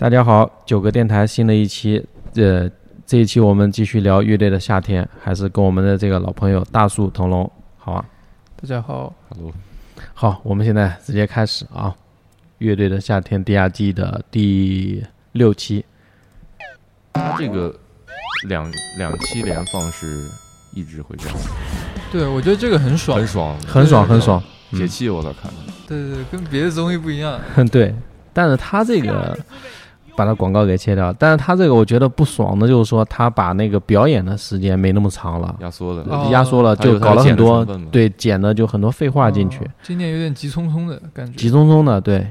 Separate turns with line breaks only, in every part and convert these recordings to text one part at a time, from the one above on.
大家好，九个电台新的一期，呃，这一期我们继续聊乐队的夏天，还是跟我们的这个老朋友大树腾龙，好啊。
大家好
，Hello，
好，我们现在直接开始啊，乐队的夏天第二季的第六期，
他这个两两期连放是一直会这样，
对我觉得这个很爽，
很爽，
很爽很爽，
解气我倒看。
对对对，跟别的综艺不一样。
嗯，对。但是他这个把他广告给切掉，但是他这个我觉得不爽的就是说他把那个表演的时间没那么长了，
压缩了，
哦
压缩了，就搞了很多对剪的就很多废话进去
哦，今年有点急匆匆的感觉。
急匆匆的对。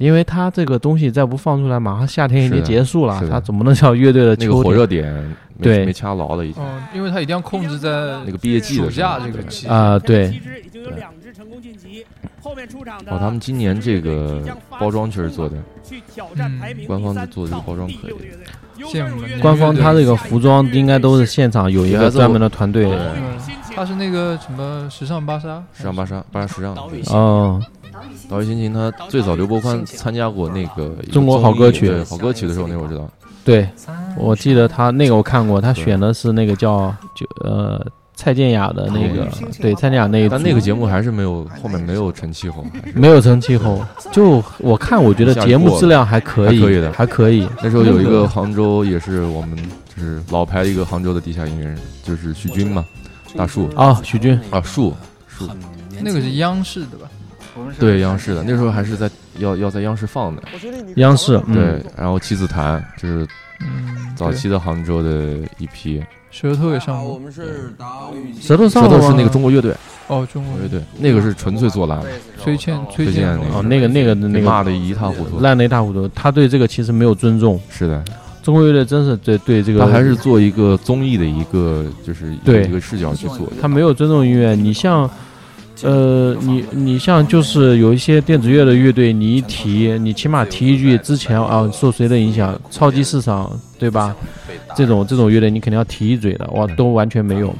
因为他这个东西再不放出来，马上夏天已经结束了他怎么能叫乐队的
那个火？热点没
对。
没掐牢了已经。
嗯，因为他一定要控制在
那个毕业季
暑假这个期
啊、对，
已经有两支成功晋级，后面出场的
哦，他们今年这个包装确实做的，
去挑战排名
官方做的这个包装可以。
到第六的乐队
羡慕了那个
官方他这个服装应该都是现场有一个专门的团队。
嗯，他是那个什么时尚芭莎，
时尚芭莎芭莎时尚。对
哦，
岛屿心情他最早刘伯宽参加过那个
中国好歌曲
对好歌曲的时候，那会儿我知道。
对，我记得他那个我看过，他选的是那个叫就呃蔡健雅的那个，对蔡健雅那一组
但那个节目还是没有后面没有成气候，
没有成气候，就我看我觉得节目质量还可以，
还可以的
还可以。
那时候有一个杭州，也是我们就是老牌的一个杭州的地下音乐人，就是徐军嘛，大树
啊，徐军
啊树树，
那个是央视的吧？
对央视的，那时候还是在要要在央视放的，
央视，嗯
对，然后七子潭就是
嗯，
早期的杭州的一批，
对舌头也上过。
们是岛屿
舌头
舌头是那个中国乐队，
哦，中国
乐队那个是纯粹做烂的，
崔健，崔
崔健那
哦，那个那个那个
被骂的一塌糊涂。
烂的一塌糊涂，他对这个其实没有尊重。
是的，
中国乐队真是对对这个，
他还是做一个综艺的一个就是
对
一个视角去做的。
他没有尊重音乐。你像，呃，你你像就是有一些电子乐的乐队，你一提，你起码提一句之前啊受谁的影响，超级市场对吧？这种这种乐队你肯定要提一嘴的，哇，都完全没有。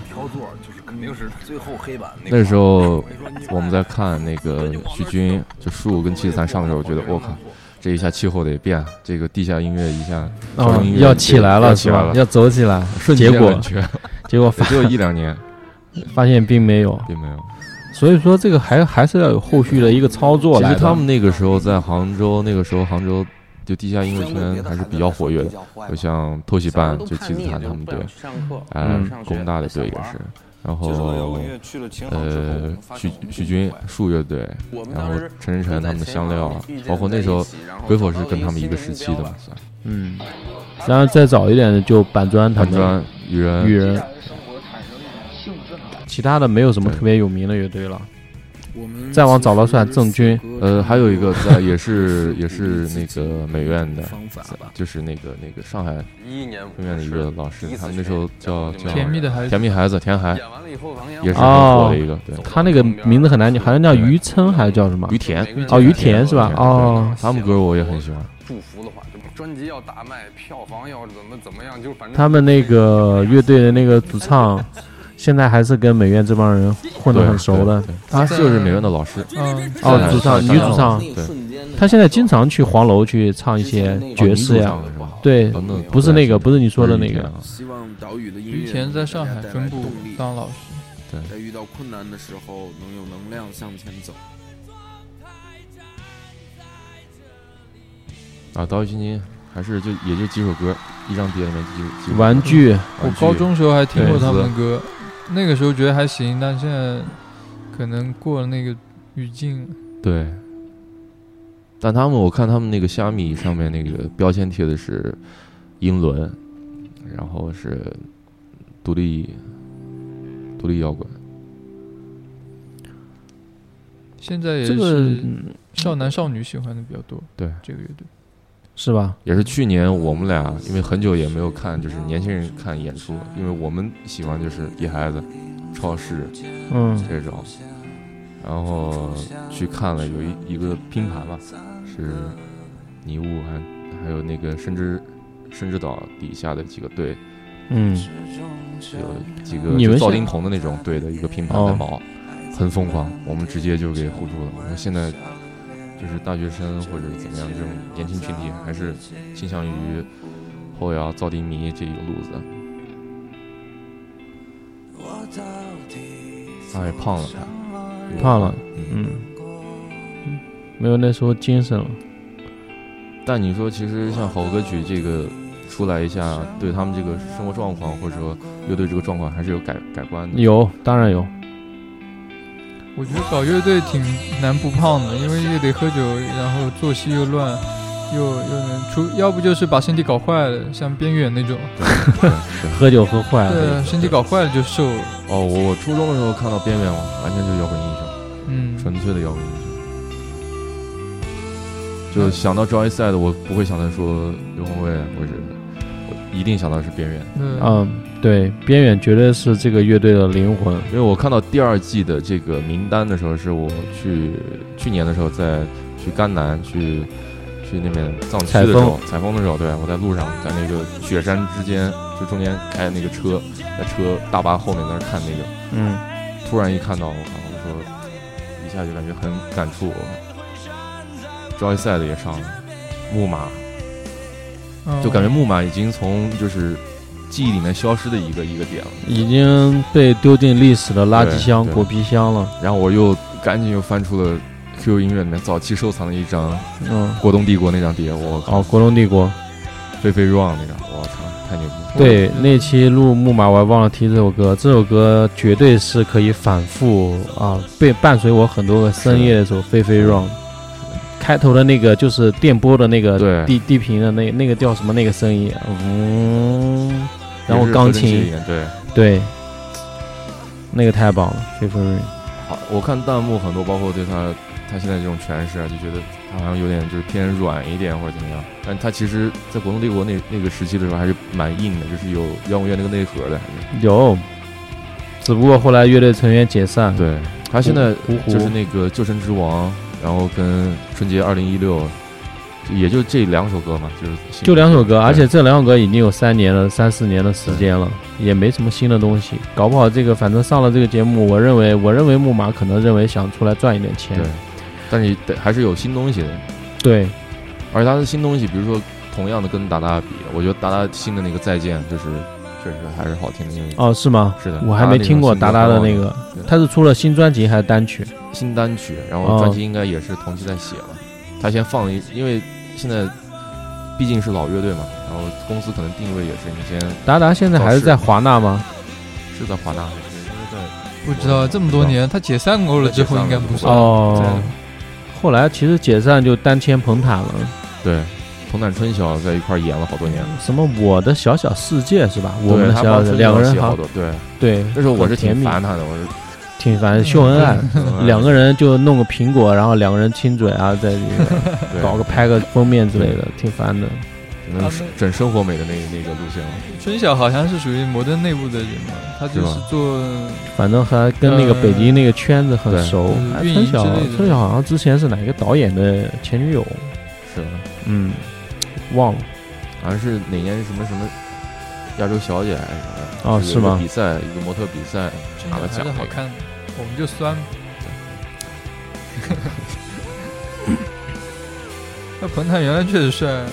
那
那时候我们在看那个许军，就树跟七子三上的时候，我觉得我靠，这一下气候得变，这个地下音乐一下
要起来了
起来了？
吧要走起来，
瞬
结果
间
结果发
也只有一两年，
发现并没有，
并没有。
所以说这个还还是要有后续的一个操作。
其实他们那个时候在杭州，那个时候杭州就地下音乐圈还是比较活跃的，有像偷袭办，就七子潭他们队，哎
嗯，
工大的队也是，然后呃许许军树乐队，然后陈晨晨他们的香料啊，包括那时候鬼火是跟他们一个时期的嘛，算
嗯，然后再早一点的就板砖他们，
板砖、雨人、
雨人，其他的没有什么特别有名的乐队了。再往早了算郑钧，
呃，还有一个在也是 也是那个美院的，就是那个那个上海
一一年
美院的一个老师，他们那时候叫叫
甜蜜的孩子。
甜蜜孩子田海，
演完了以后，
也是很火的一个，对，
他那个名字很难念，好像叫于琛还是叫什么？
于田，
哦，于田是吧？哦，
他们歌我也很喜欢。
祝福的话，就专辑要大卖，票房要怎么怎么样，就反正
他们那个乐队的那个主唱，现在还是跟美院这帮人混得很熟的。
他就是美院的老师，
嗯，
哦，主唱女主唱，
对，
她现在经常去黄楼去唱一些爵士呀？对，不是那个，不是你说的那个。
不是于田啊。
希望岛屿的音
于
乐
田在上海分部当老师，
在遇到困难的时候能有能量向前走。
啊，岛屿心情还是就也就几首歌，一张碟里面几几首歌。
玩具，
我高中时候还听过
对
他们的歌，那个时候觉得还行，但现在可能过了那个语境。
对，但他们我看他们那个虾米上面那个标签贴的是英伦，然后是独立独立摇滚，
现在也
这个
是
嗯
少男少女喜欢的比较多。
对
这个乐队，
是吧？
也是去年我们俩因为很久也没有看，就是年轻人看演出，因为我们喜欢就是野孩子、超市
嗯，
这种，然后去看了有一一个拼盘嘛，是尼雾还还有那个深之深之岛底下的几个队，
嗯，
有几个就赵丁鹏的那种队的一个拼盘
哦
在毛，很疯狂，我们直接就给护住了。我们现在就是大学生或者怎么样这种年轻群体，还是倾向于后摇、噪低迷这一个路子。他也胖了，他
胖了，
嗯。
嗯，没有那时候精神了。
但你说，其实像好歌曲这个出来一下，对他们这个生活状况或者说乐队这个状况，还是有改改观的。
有，当然有。
我觉得搞乐队挺难不胖的，因为又得喝酒，然后作息又乱，又又能出，要不就是把身体搞坏了，像边远那种。
喝酒喝坏了。
对，身体搞坏了就瘦了。
哦，我我初中的时候看到边缘，完全就是摇滚英雄，
嗯，
纯粹的摇滚英雄。就想到 Joyside，我不会想到说刘宏伟，或者我一定想到是边缘。
嗯，对，边远绝对是这个乐队的灵魂。
因为我看到第二季的这个名单的时候，是我去去年的时候在去甘南去去那边藏区的时候采风。的时候，对我在路上在那个雪山之间，就中间开那个车，在车大巴后面在那看那个，
嗯，
突然一看到我靠，我说一下就感觉很感触。Joyside 也上了，木马，就感觉木马已经从就是记忆里面消失的一个一个点了，
已经被丢进历史的垃圾箱、果皮箱了。
然后我又赶紧又翻出了 QQ 音乐里面早期收藏的一张，
嗯，
国东帝国那张碟，我
靠，国东帝国，
飞飞 Run 那张，我操，太牛逼！
对，那期录木马我还忘了提这首歌，这首歌绝对是可以反复啊，被伴随我很多个深夜的时候，飞飞 Run。开头的那个就是电波的那个地地频的那那个叫什么那个声音，嗯，然后钢琴，
对
对，那个太棒了，飞飞瑞。
好，我看弹幕很多，包括对他他现在这种诠释啊，就觉得他好像有点就是偏软一点或者怎么样，但他其实在国动帝国那那个时期的时候还是蛮硬的，就是有摇滚乐那个内核的，还
是有。只不过后来乐队成员解散，
对他现在就是那个救生之王。然后跟春节二零一六，也就这两首歌嘛，就是
就两首歌，而且这两首歌已经有三年了，三四年的时间了，也没什么新的东西。搞不好这个反正上了这个节目，我认为我认为木马可能认为想出来赚一点钱，
对，但是得还是有新东西的，
对，
而且他的新东西，比如说同样的跟达达比，我觉得达达新的那个再见就是。确实还是好听的，
哦，是吗？
是的，
我还没听过达达的那个，他是出了新专辑还是单曲？
新单曲，然后专辑应该也是同期在写了。他先放了一，因为现在毕竟是老乐队嘛，然后公司可能定位也是你先。
达达现在还是在华纳吗？
是在华纳，还是在？
不知道这么多年，他解散过了之后应该不是
哦。后来其实解散就单签彭坦了，
对。彭坦春晓在一块演了好多年，
什么我的小小世界是吧？我们的小两个人
好多，对
对。
那时候我是挺烦他的，我是
挺烦秀恩爱，两个人就弄个苹果，然后两个人亲嘴啊，在里面搞个拍个封面之类的，挺烦的。
能整生活美的那那个路线了。
春晓好像是属于摩登内部的人嘛，他就是做，
反正还跟那个北京那个圈子很熟。春晓，春晓好像之前是哪个导演的前女友？
是，
嗯。忘了，
好像是哪年什么什么亚洲小姐还是什么？
哦，是吗？
比赛一个模特比赛拿了奖，
好看，我们就酸。那彭坦原来确实帅，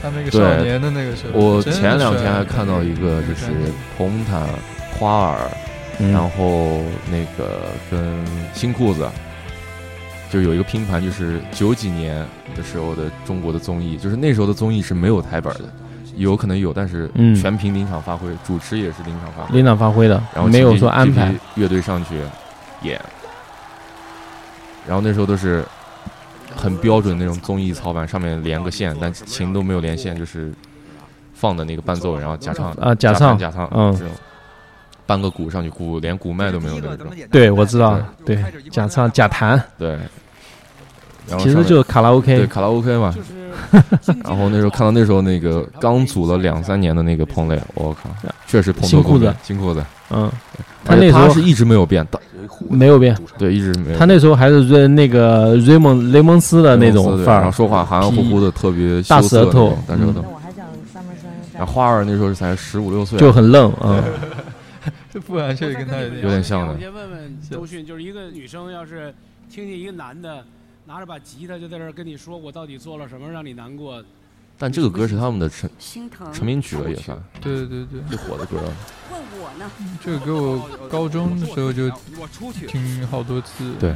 他那个少年的那个时候。
我前两天还看到一个，就是彭坦、花儿，然后那个跟新裤子。就有一个拼盘，就是九几年的时候的中国的综艺，就是那时候的综艺是没有台本的，有可能有，但是全凭临场发挥，主持也是临场发挥，
临场发挥的，
然后
没有说安排
乐队上去演，然后那时候都是很标准那种综艺操盘，上面连个线，但琴都没有连线，就是放的那个伴奏，然后假唱
啊
假
唱
假唱，
嗯。
搬个鼓上去，鼓连鼓麦都没有那种。
对，我知道，对，假唱假弹，
对。
其实就是卡拉 OK，
对，卡拉 OK 嘛。然后那时候看到那时候那个刚组了两三年的那个彭磊，我靠，确实
新裤子，
新裤子，
嗯。
他
那时候
是一直没有变，
没有变，
对，一直没有。
他那时候还是瑞那个瑞蒙雷蒙斯的那种范儿，
说话含含糊糊的，特别
大舌头，
大舌头。然后花儿那时候才十五六岁，
就很愣，嗯。
这 不完全跟他
有点像的。
我先问问周迅，就是一个女生要是听见一个男的拿着把吉他就在这儿跟你说我到底做了什么让你难过。
但这个歌是他们的成
心疼。
成名曲了，也算
对对对，
最火的歌。
问我呢？
这个歌我高中的时候就听好多次。
对，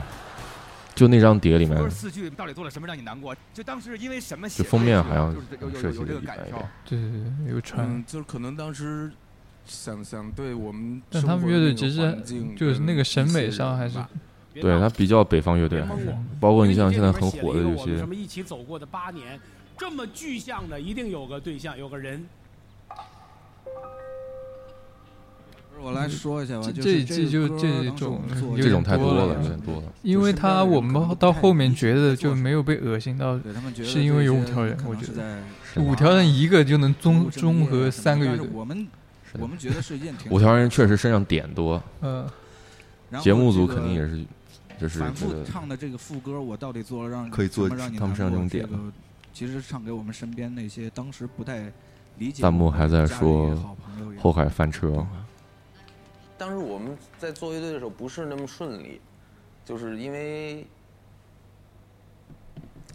就那张碟里面
四句到底做了什么让你难过？就当时因为什么写的
就封面好像
有有
设计
有这
的一般一
个感受
点。。
对对对，有传
嗯，。就是可能当时想想对我们
但他们乐队其实就是那个审美上还是
对他比较北方乐队，还是包括你像现在很火的有些
什么一起走过的八年，这么具象的，一定有个对象，有个人。
我来说一下吧，
这这一季就这种
这种
点多了
太多了，有点多了。
因为他我们到后面觉得就没有被恶心到，是因为有五条人我觉得五条人一个就能综综合三个乐队。
我们我们觉得是一件挺
五条人确实身上点多，
嗯，
节目组肯定也是，就是
反复唱的这个副歌，我到底做了让
可以做
什么让你
他们身上
难过
这种点
这个其实唱给我们身边那些当时不太理解
弹幕还在说
也好朋友也好
后海翻车，
当时我们在做乐队的时候不是那么顺利，就是因为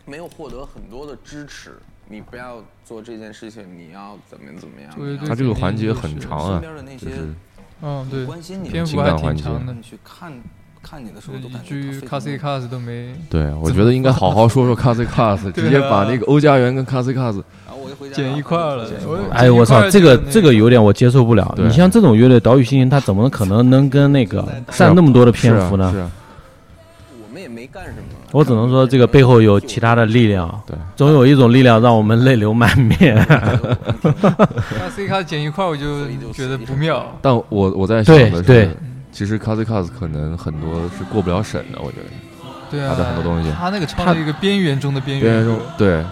没有获得很多的支持。你不要做这件事情，你要怎么怎么样？
他这个环节很长啊
身，边的那些
就是
嗯对，
关心你的
情
篇幅还
感环节
挺长的
你，去看看你的时候，都
一
感觉
句
他
c a
非
s c a s 都没。
对，我觉得应该好好说说 a s
对啊
直接把那个欧家园跟
我就回家
剪一块儿了我
哎，我操，这个这个有点我接受不了。你像这种乐队岛屿心情，他怎么可能能跟那个占那么多的篇幅呢
我们也没干什么。
我只能说这个背后有其他的力量，
对，
总有一种力量让我们泪流满面。
c a s 剪一块我就觉得不妙。
但我我在想的
对对
是，其实 c a s c a s 可能很多是过不了审的，我觉得。
对啊，
他的很多东西。
他那个唱的一个边缘中的边
边缘。
缘
中对，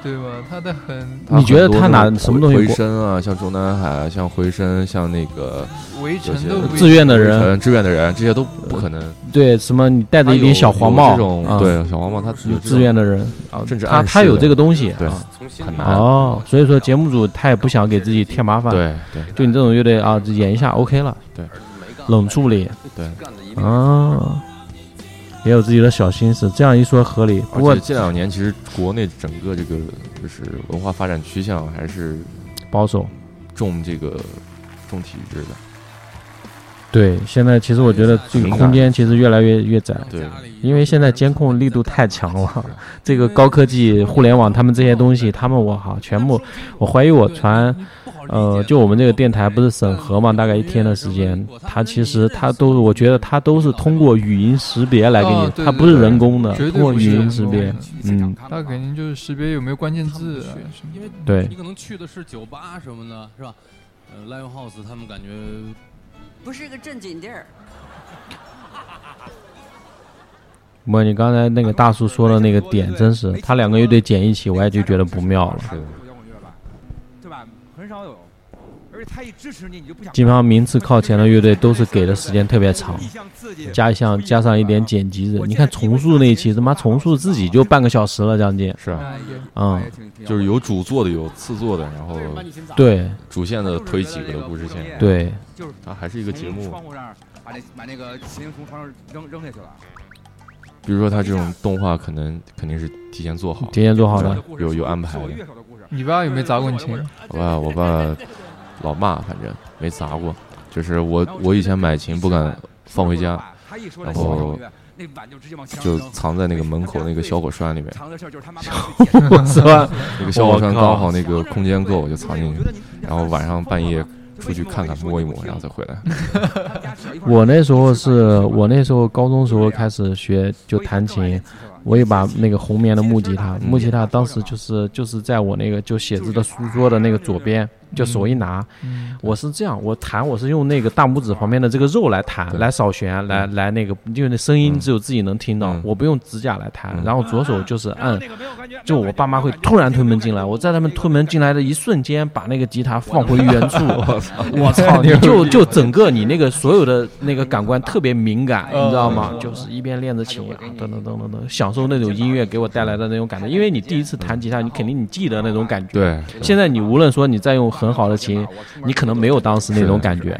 对吧？他的很
你觉得他哪什么东西回
声啊，像中南海，像回声，像那个
围城
有些
都不
志愿的人，
呃志愿的人，这些都不可能。
对什么你戴着一顶小黄帽。
这种
啊，
对小黄帽，他
有志愿的人。啊，
甚至他
他有这个东西，
对很难。
哦，所以说节目组他也不想给自己添麻烦，，
对对。
就你这种乐队啊，演一下 OK 了，
没干
冷处理
对。
啊，也有自己的小心思，这样一说合理。不过
这两年其实国内整个这个就是文化发展趋向还是
保守，
重这个重体制的，
对，现在其实我觉得这个空间其实越来越越窄，
对，
因为现在监控力度太强了，这个高科技、互联网他们这些东西，他们我靠，全部，我怀疑我传，呃，就我们这个电台不是审核嘛，大概一天的时间，它其实它都，我觉得它都是通过语音识别来给你，
哦对
它不是人工的，通过语音识别，嗯，
他肯定就是识别有没有关键字
对。
你可能去的是酒吧什么的，是吧？呃，Live House 他们感觉
不是个正经地儿。
不过你刚才那个大叔说的那个点，真是他两个乐队剪一起，我也就觉得不妙了。
对吧？很少有，
基本上名次靠前的乐队都是给的时间特别长，加上加上一点剪辑的。你看重塑那一期，他妈重塑自己就半个小时了，将近。
是啊，
嗯，
就是有主做的，有次做的，然后
对
主线的推几个的故事线，
对，
就是
它还是一个节目
窗。户上把那把那个琴从床上扔扔下去了。
比如说他这种动画，可能肯定是提前做好，
提前做好的。
有有安排的。
你爸有没有砸过你琴？
我爸我爸老骂，反正没砸过。就是我我以前买琴不敢放回家，然后就藏在那个门口那个小火栓里面。那个小火栓刚好那个空间够，我就藏进去，然后晚上半夜出去看看摸一摸，然后再回来。
我那时候是我那时候高中时候开始学就弹琴，我也把那个红棉的木吉他，木吉他当时就是就是在我那个就写字的书桌的那个左边，就手一拿，我是这样，我弹我是用那个大拇指旁边的这个肉来弹，来扫弦，来来那个，就那声音只有自己能听到，我不用指甲来弹，然后左手就是按，就我爸妈会突然推门进来，我在他们推门进来的一瞬间，把那个吉他放回原处，我操，你就就整个你那个所有的那个感官特别敏感，你知道吗？就是一边练着琴啊，等等等等等，享受那种音乐给我带来的那种感觉，因为你第一次弹吉他，你肯定你记得那种感觉。
对，
现在你无论说你再用很好的琴，你可能没有当时那种感觉，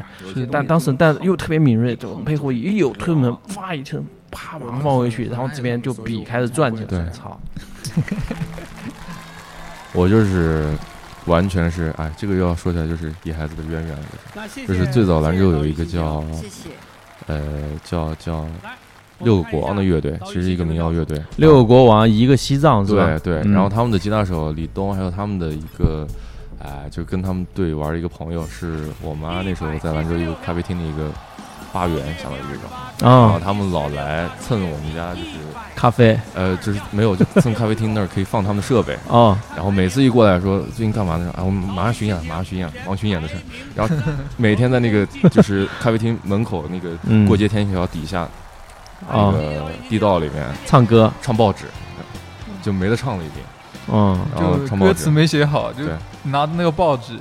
但当时但又特别敏锐，就背后一有推门，哇一声，啪马上放回去，然后这边就笔开始转起来。
对
操，
我就是完全是哎，这个又要说起来就是野孩子的渊源了。
那谢谢
就是最早兰州有一个叫
谢谢。
呃叫叫六个国王的乐队，其实一个民谣乐队。
六个国王一个西藏是吧？
对对，
嗯
然后他们的吉他手李东，还有他们的一个，哎、就跟他们队玩的一个朋友，是我妈那时候在兰州一个咖啡厅的一个吧员，相当于这种。然后
啊，
他们老来蹭我们家，就是
咖啡
呃，就是没有就蹭咖啡厅那儿可以放他们的设备。
哦，
然后每次一过来说最近干嘛呢？啊，我们马上巡演了，马上巡演了，忙巡演的事儿。然后每天在那个就是咖啡厅门口那个
嗯
过街天桥底下、那
哦，
个地道里面
唱歌，
唱报纸，就没得唱了已经。
嗯，
然后
就
唱报纸。
歌词，没写好，就
对。
拿那个报纸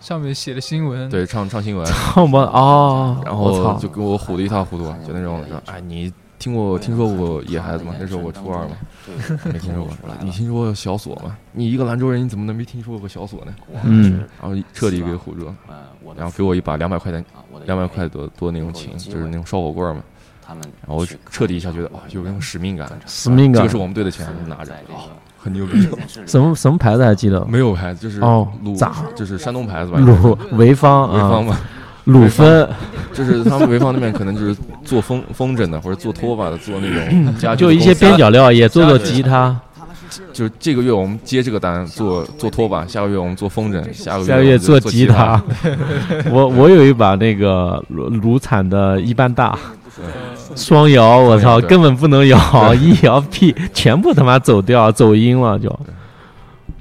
上面写的新闻，
对，唱唱新闻，
唱吧哦，
然后就给我唬得一塌糊涂，就那种说，哎，你听过听说过野孩子吗？那时候我初二嘛，没听说过。你听说过小锁吗？你一个兰州人，你怎么能没听说过小锁呢？
嗯，
然后彻底给唬住。了，然后给我一把两百块钱，两百块多多那种琴，就是那种烧火棍嘛。然后我彻底一下觉得，哇，有那种使命感，
使命感。
这个是我们队的钱，拿着，哦，很牛逼。
什么什么牌子还记得？
没有牌子，就是
哦
鲁
咋，
就是山东牌子吧，
鲁潍坊啊，
潍坊嘛。
鲁芬，
就是他们潍坊那边可能就是做风风筝的，或者做拖把的，做那种家具
就一些边角料也做做吉他，
就是这个月我们接这个单做做拖把，下个月我们做风筝，下个
下个
月
做吉
他。
他。我我有一把那个鲁鲁产的一般大，双摇，我操，根本不能摇，一摇屁全部他妈走掉，走音了就。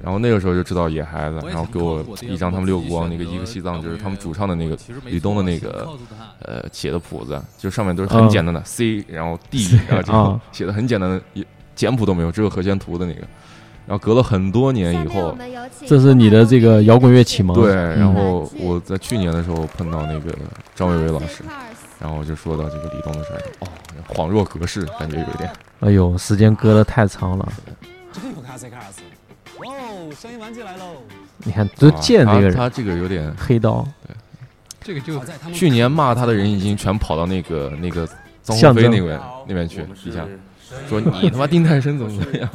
然后那个时候就知道野孩子，然后给我一张他们六个光那个一个西藏，就是他们主唱的那个吕东的那个呃写的谱子，就上面都是很简单的 C，然后 D，然后这种
啊。
写的很简单的，也简谱都没有，只有和弦图的那个。然后隔了很多年以后，
这是你的这个摇滚乐启蒙。
对，
嗯。
然后我在去年的时候碰到那个张伟伟老师，然后我就说到这个李东的事儿，哦，恍若隔世，感觉有点。
哎呦，时间隔得太长了。
这个卡斯卡斯，哦，声音玩具来喽！
你看，都见这个人，
啊他他这个有点
黑刀。
这个就
去年骂他的人已经全跑到那个那个张鸿飞那边那边去底下，说你他妈丁太升怎么怎么样，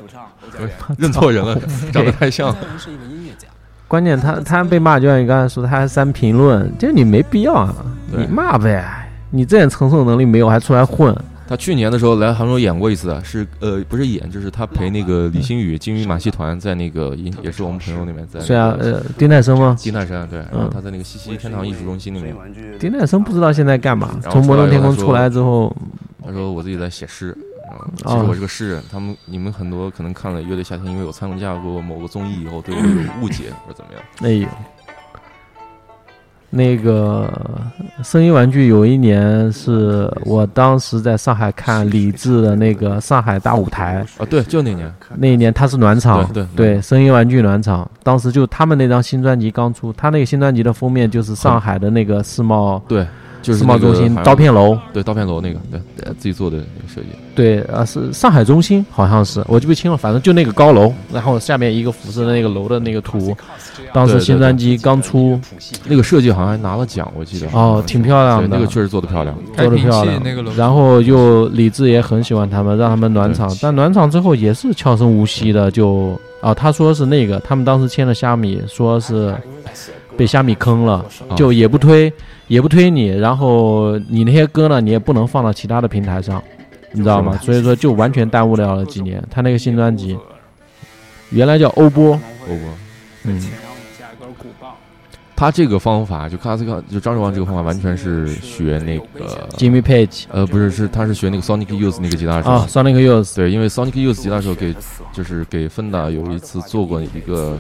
对认错人了，长得太像了。
是一个音乐家，
关键他他被骂，就像你刚才说，他还删评论，这你没必要啊，你骂呗，你这点承受能力没有，还出来混，
他去年的时候来杭州演过一次，是呃不是演，就是他陪那个李星宇金鱼马戏团在那个也也是我们朋友那边在那个。
虽然呃，丁太生吗？
丁太生对，然后他在那个西溪天堂艺术中心里面，
丁太生不知道现在干嘛，从摩登天空
出来
之后，
他说我自己在写诗，其
哦
实我是个诗人。他们你们很多可能看了《乐队夏天》，因为我参加过某个综艺以后，对我有误解或者怎么样。
哎呦，那个声音玩具有一年是我当时在上海看李志的那个上海大舞台，
啊，对，就那年，
那一年他是暖场，
对对
对，声音玩具暖场，当时就他们那张新专辑刚出，他那个新专辑的封面就是上海的那个世贸，
对，就是
世贸中心刀片楼，
对，刀片楼那个，对，呃自己做的那个设计。
对，啊，是上海中心，好像是，我记不清了，反正就那个高楼，然后下面一个俯视的那个楼的那个图，当时新专辑刚出，
那个设计好像还拿了奖，我记得。
哦，挺漂亮的，
那个确实做的漂亮。
做的漂亮。然后又李志也很喜欢他们，让他们暖场，但暖场之后也是悄声无息的就啊，他说是那个，他们当时签了虾米，说是被虾米坑了，
啊。
就也不推，也不推你，然后你那些歌呢，你也不能放到其他的平台上，你知道吗？所以说就完全耽误掉了几年。他那个新专辑，原来叫欧波，
欧波，
嗯，
他这个方法，就卡斯卡，就张守望这个方法，完全是学那个
Jimmy Page
呃，不是，是他是学那个 Sonic Youth 那个吉他手。
啊，Sonic Youth
对，因为 Sonic Youth 吉他手给就是给芬达有一次做过一个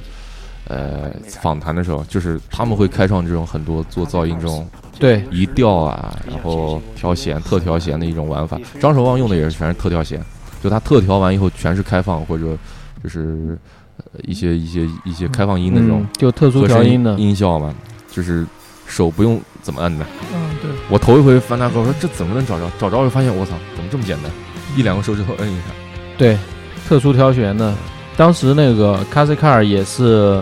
呃访谈的时候，就是他们会开创这种很多做噪音这种
对
移调啊，然后调弦、特调弦的一种玩法。张守望用的也是全是特调弦，就他特调完以后全是开放或者就是呃一些一些一些开放音的这种
嗯就特殊调音的
音效嘛，就是手不用怎么摁的。
嗯，对，
我头一回翻大哥，我说这怎么能找着？找着就发现我操，怎么这么简单？一两个手指头摁一下。
对，特殊调弦的。当时那个卡西卡尔也是，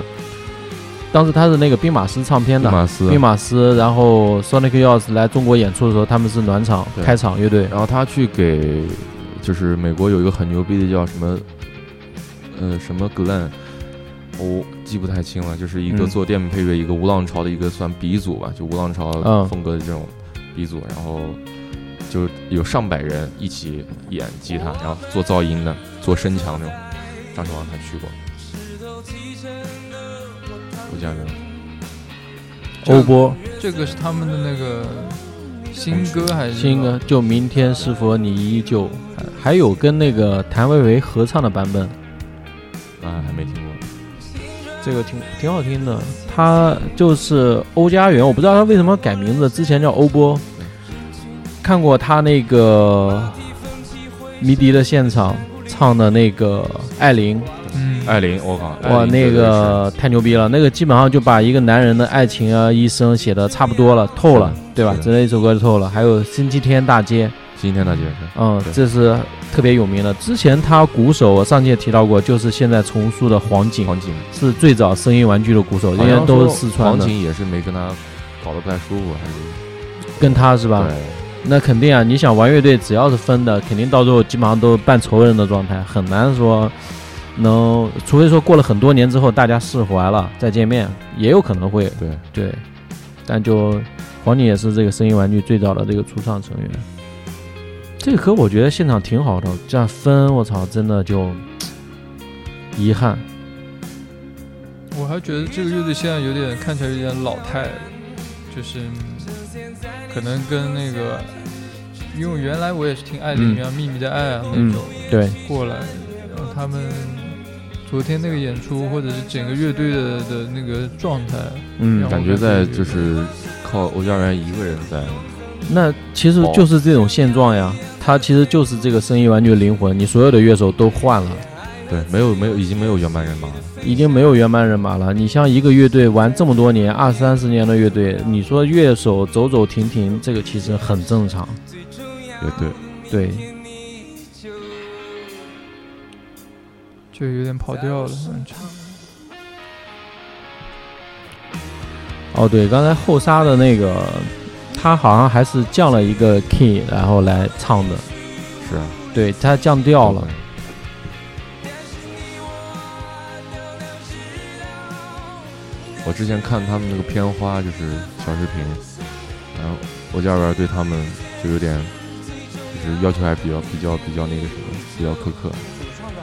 当时他是那个兵马司唱片的，
兵马司
兵马司然后 Sonic Youth 来中国演出的时候，他们是暖场开场乐队。
然后他去给就是美国有一个很牛逼的叫什么，呃，什么 Glen，我记不太清了，就是一个
嗯
做电影配乐，一个无浪潮的一个算鼻祖吧，就无浪潮
嗯
风格的这种鼻祖，然后就有上百人一起演吉他，然后做噪音的，做声墙那种。张守望他去过，我家人。
这
欧波
这个是他们的那个新歌还是
新歌就明天是否你依旧，还还有跟那个谭维维合唱的版本，
啊，还没听过。
这个挺挺好听的。他就是欧家园，我不知道他为什么改名字，之前叫欧波。看过他那个迷笛的现场唱的那个艾琳，
嗯，
艾琳，我靠，艾
哇，那个太牛逼了！那个基本上就把一个男人的爱情啊、一生写的差不多了，透了，对吧？
是？的。
这一首歌就透了。还有星期天大街，
星期天大街，
嗯，这是特别有名的。之前他鼓手，我上期也提到过，就是现在重塑的黄景，
黄景，
是最早声音玩具的鼓手，因为都是四川的，
黄景也是没跟他搞得不太舒服，还是。
跟他是吧？
对，
那肯定啊！你想玩乐队，只要是分的，肯定到最后基本上都半仇人的状态，很难说能，除非说过了很多年之后大家释怀了再见面，也有可能会
对
对。但就黄景也是这个声音玩具最早的这个初创成员。这个歌我觉得现场挺好的，这样分我操，真的就遗憾。
我还觉得这个乐队现在有点看起来有点老态，就是可能跟那个，因为原来我也是听爱玲啊、秘密的爱啊那
嗯
种
对，
过来，然后他们昨天那个演出或者是整个乐队的的那个状态，
嗯
感觉在就是靠欧家园一个人在，
那其实就是这种现状呀，他其实就是这个声音玩具的灵魂，你所有的乐手都换了。
对，没有没有已经没有原班人马了，
已经没有原班人马了。你像一个乐队玩这么多年，二三十年的乐队，你说乐手走走停停，这个其实很正常。
也对，
对，
就有点跑调了，
哦对，刚才后沙的那个，他好像还是降了一个 key，然后来唱的。
是啊，
对他降调了。
我之前看他们那个片花就是小视频，然后我家里边对他们就有点，就是要求还比较比较比较那个什么，比较苛刻，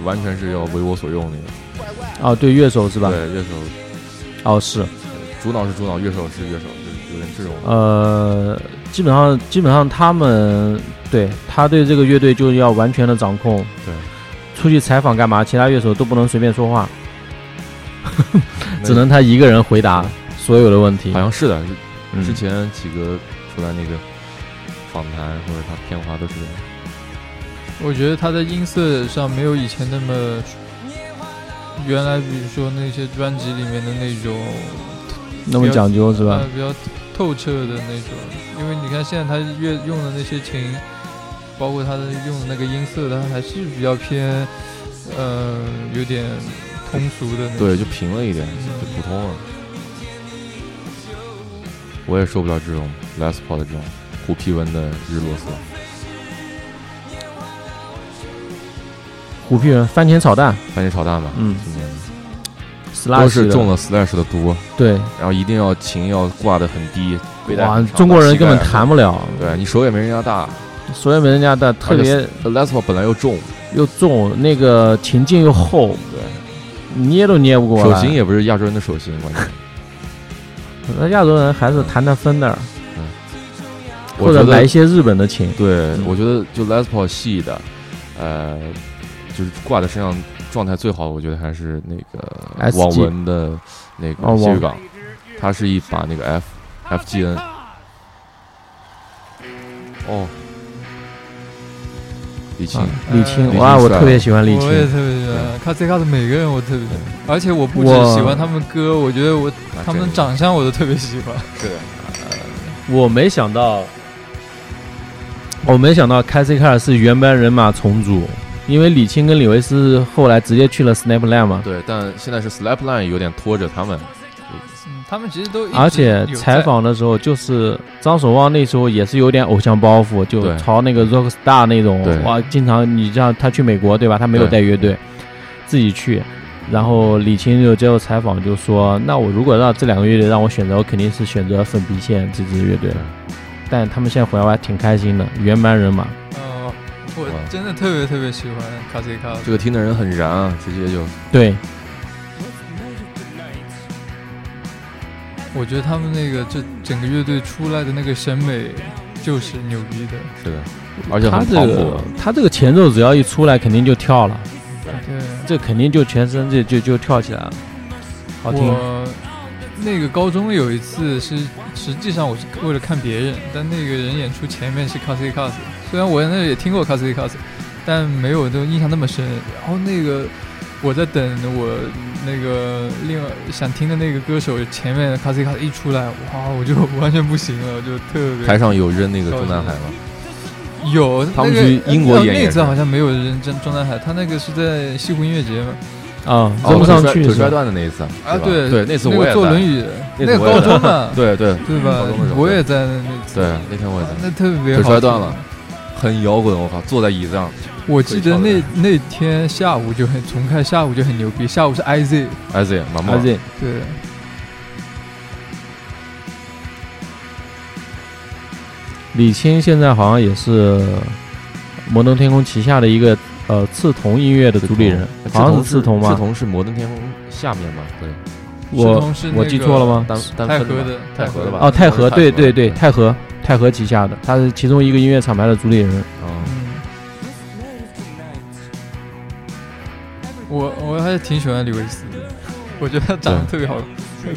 完全是要为我所用那个。
哦，对，乐手是吧？
对，乐手。
哦，是。
主脑是主脑，乐手是乐手，就是有点这种。
呃，基本上基本上他们对他对这个乐队就要完全的掌控。
对。
出去采访干嘛？其他乐手都不能随便说话。只能他一个人回答所有的问题。
好像是的，
嗯
之前几个出来那个访谈或者他片花都是这样。
我觉得他的音色上没有以前那么，原来比如说那些专辑里面的那种
那么讲究是吧
呃？比较透彻的那种，因为你看现在他越用的那些琴，包括他的用的那个音色，他还是比较偏，呃，有点通俗的那。
对，就平了一点，就普通了。我也受不了这种 Les Paul 的这种虎皮纹的日落色。
虎皮纹番茄炒蛋，
番茄炒蛋吧，
嗯。
今年。的。
Slash
都是
的
中了 Slash 的毒。
对，
然后一定要琴要挂得很低，
哇中国人根本弹不了。
对你手也没人家大，
手也没人家大特别
Les Paul 本来又重，
又重，那个琴键又厚，
对，
捏都捏不过来。
手型也不是亚洲人的手型，关键。
那亚洲人还是弹弹分的，
嗯
或者来一些日本的琴。
对，我觉得就 Les Paul 系的，呃，就是挂在身上状态最好的，我觉得还是那个网文的那个谢玉港，它是一把那个 F F G N。哦，李青
啊，李青哇我特别喜欢李青。
我也特别喜欢卡斯卡斯，每个人我特别喜欢，而且我不止喜欢他们歌，我觉得我他们长相我都特别喜欢。
是的，
我没想到，我没想到开 C 卡尔是原班人马重组，因为李青跟李维斯后来直接去了 Snapline 嘛。
对，但现在是 Snapline 有点拖着他们，
嗯，他们其实都
而且采访的时候，就是张守望那时候也是有点偶像包袱，就朝那个 rock star 那种哇，经常你像他去美国对吧？他没有带乐队，自己去。然后李青就接受采访就说：“那我如果让这两个乐队让我选择，我肯定是选择粉笔线这支乐队。但他们现在回来我还挺开心的，原班人马。
哦，我真的特别特别喜欢卡西卡。
这个听的人很燃啊，直接就
对，
我觉得他们那个这整个乐队出来的那个审美就是牛逼的。
是的，而且
他这个。他这个前奏只要一出来，肯定就跳了，
对，
这肯定就全身就就就跳起来了，好听。
我那个高中有一次是，实际上我是为了看别人，但那个人演出前面是 c a s i c a s 虽然我那也听过 c a s i c a s 但没有都印象那么深。然后那个我在等我那个另外想听的那个歌手前面 c a s 一出来，哇，我就完全不行了，我就特别
台上有扔那个中南海吗？
有
他们
那个
去英国
呃
演
那次好像没有人真中南海，他那个是在西湖音乐节嘛。
啊，
哦
扔不上
去摔腿摔？断的那一次
啊，对
对，那次我也在。
坐轮椅，
那
那个高中嘛，
对对。
对吧？我也在那次，
对，那天我也在，
那特别
腿摔断了，很摇滚，我靠，坐在椅子上，
我记得那那天下午就很重开，下午就很牛逼，下午是
IZ，IZ 马莫
IZ
对，
李青现在好像也是摩登天空旗下的一个呃刺桐音乐的主理人，好像是刺桐吗？
刺桐是摩登天空下面吗？对，
我我记错了吗？
单单
太
分的吧
和的太和
的吧？
哦，太和，对对对，
太
太和太和旗下的，他是其中一个音乐厂牌的主理人。
我我还是挺喜欢李维斯的，我觉得他长得特别好，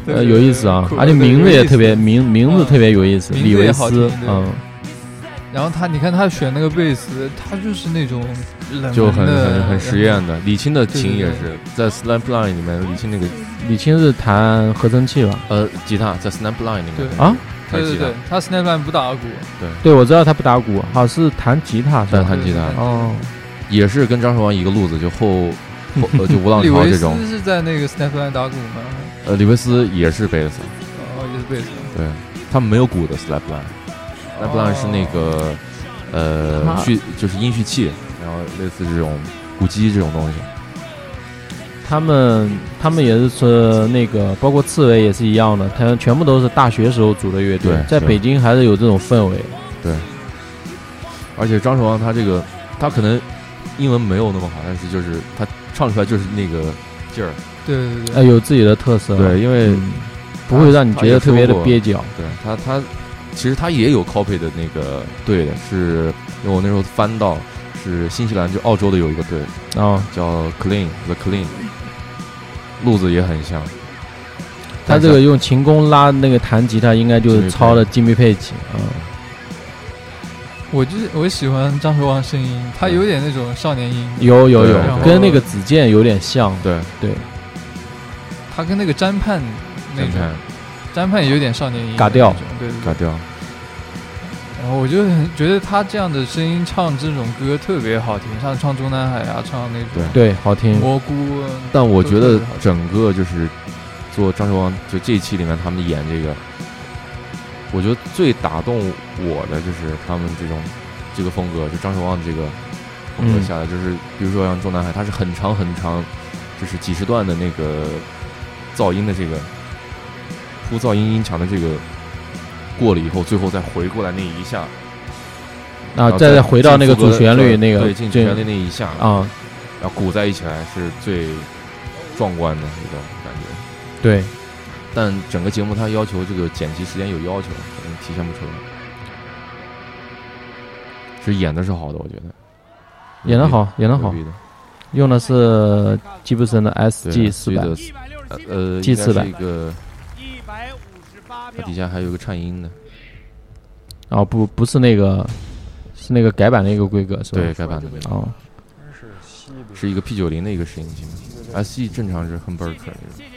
呃，有意思啊，而且名字也特别名名字特别有意思，李维斯嗯，
然后他，你看他选那个贝斯，他就是那种
就很很很实验的。李青的琴也是在 Snapline 里面，李青那个
李青是弹合成器吧？
呃吉他在 Snapline 里面。
啊，
弹吉他
对。对对，，他。Snapline 不打鼓，
对，
对，我知道他不打鼓，好像是弹吉他是吧？
在弹吉他
哦，
也是跟张守望一个路子，就后后呃就无浪潮这种李维斯。
是在那个 Snapline 打鼓吗？
呃，李维斯也是贝斯，
哦，也是贝斯。
对他们没有鼓的 Slapline，Slapline 是那个呃
他
序就是音序器，然后类似这种鼓机这种东西。
他们他们也是说那个，包括刺猬也是一样的，他们全部都是大学时候组的乐队在北京还是有这种氛围。
对，而且张守望他这个他可能英文没有那么好，但是就是他唱出来就是那个劲儿。
对对对，
哎，有自己的特色。
对，因为
嗯不会让你觉得特别的蹩脚。
对他，他其实他也有 copy 的那个队的，是因为我那时候翻到是新西兰就澳洲的有一个队，
啊，
叫 Clean The Clean，路子也很像。
他这个用琴弓拉那个弹吉他，应该就是抄的金密佩奇啊。
我就是我喜欢张学王声音，他有点那种少年音，
有有有跟那个子健有点像。
对
对，
他跟那个詹盼那种
你看，
詹盼也有点少年音
嘎调
对对对
嘎。调，
然后我就很觉得他这样的声音唱这种歌特别好听，像唱中南海啊，唱那种
对，好听。
蘑菇。
但我觉得整个就是做张学王就这一期里面他们演这个，我觉得最打动我的就是他们这种这个风格，就张守望这个风格
嗯
下来，就是比如说像中南海，它是很长很长，就是几十段的那个噪音的这个铺噪音音墙的这个过了以后，最后再回过来那一下，
啊再再回到那个主旋律那个
对进主旋律那一下
啊，
然后鼓在一起来是最壮观的一种感觉。
对，
但整个节目它要求这个剪辑时间有要求，可能体现不出来。其实演的是好的，我觉得。
演的好演的好。
的。
用的是吉布森的 SG 四百。
呃呃
G 四百。
应该是一个，它底下还有个颤音的，
哦，不不是那个，是那个改版的一个规格是吧？
对，改版的。那个，
哦，
是一个 P 九零的一个拾音器，SG 正常是 Humberger 那种。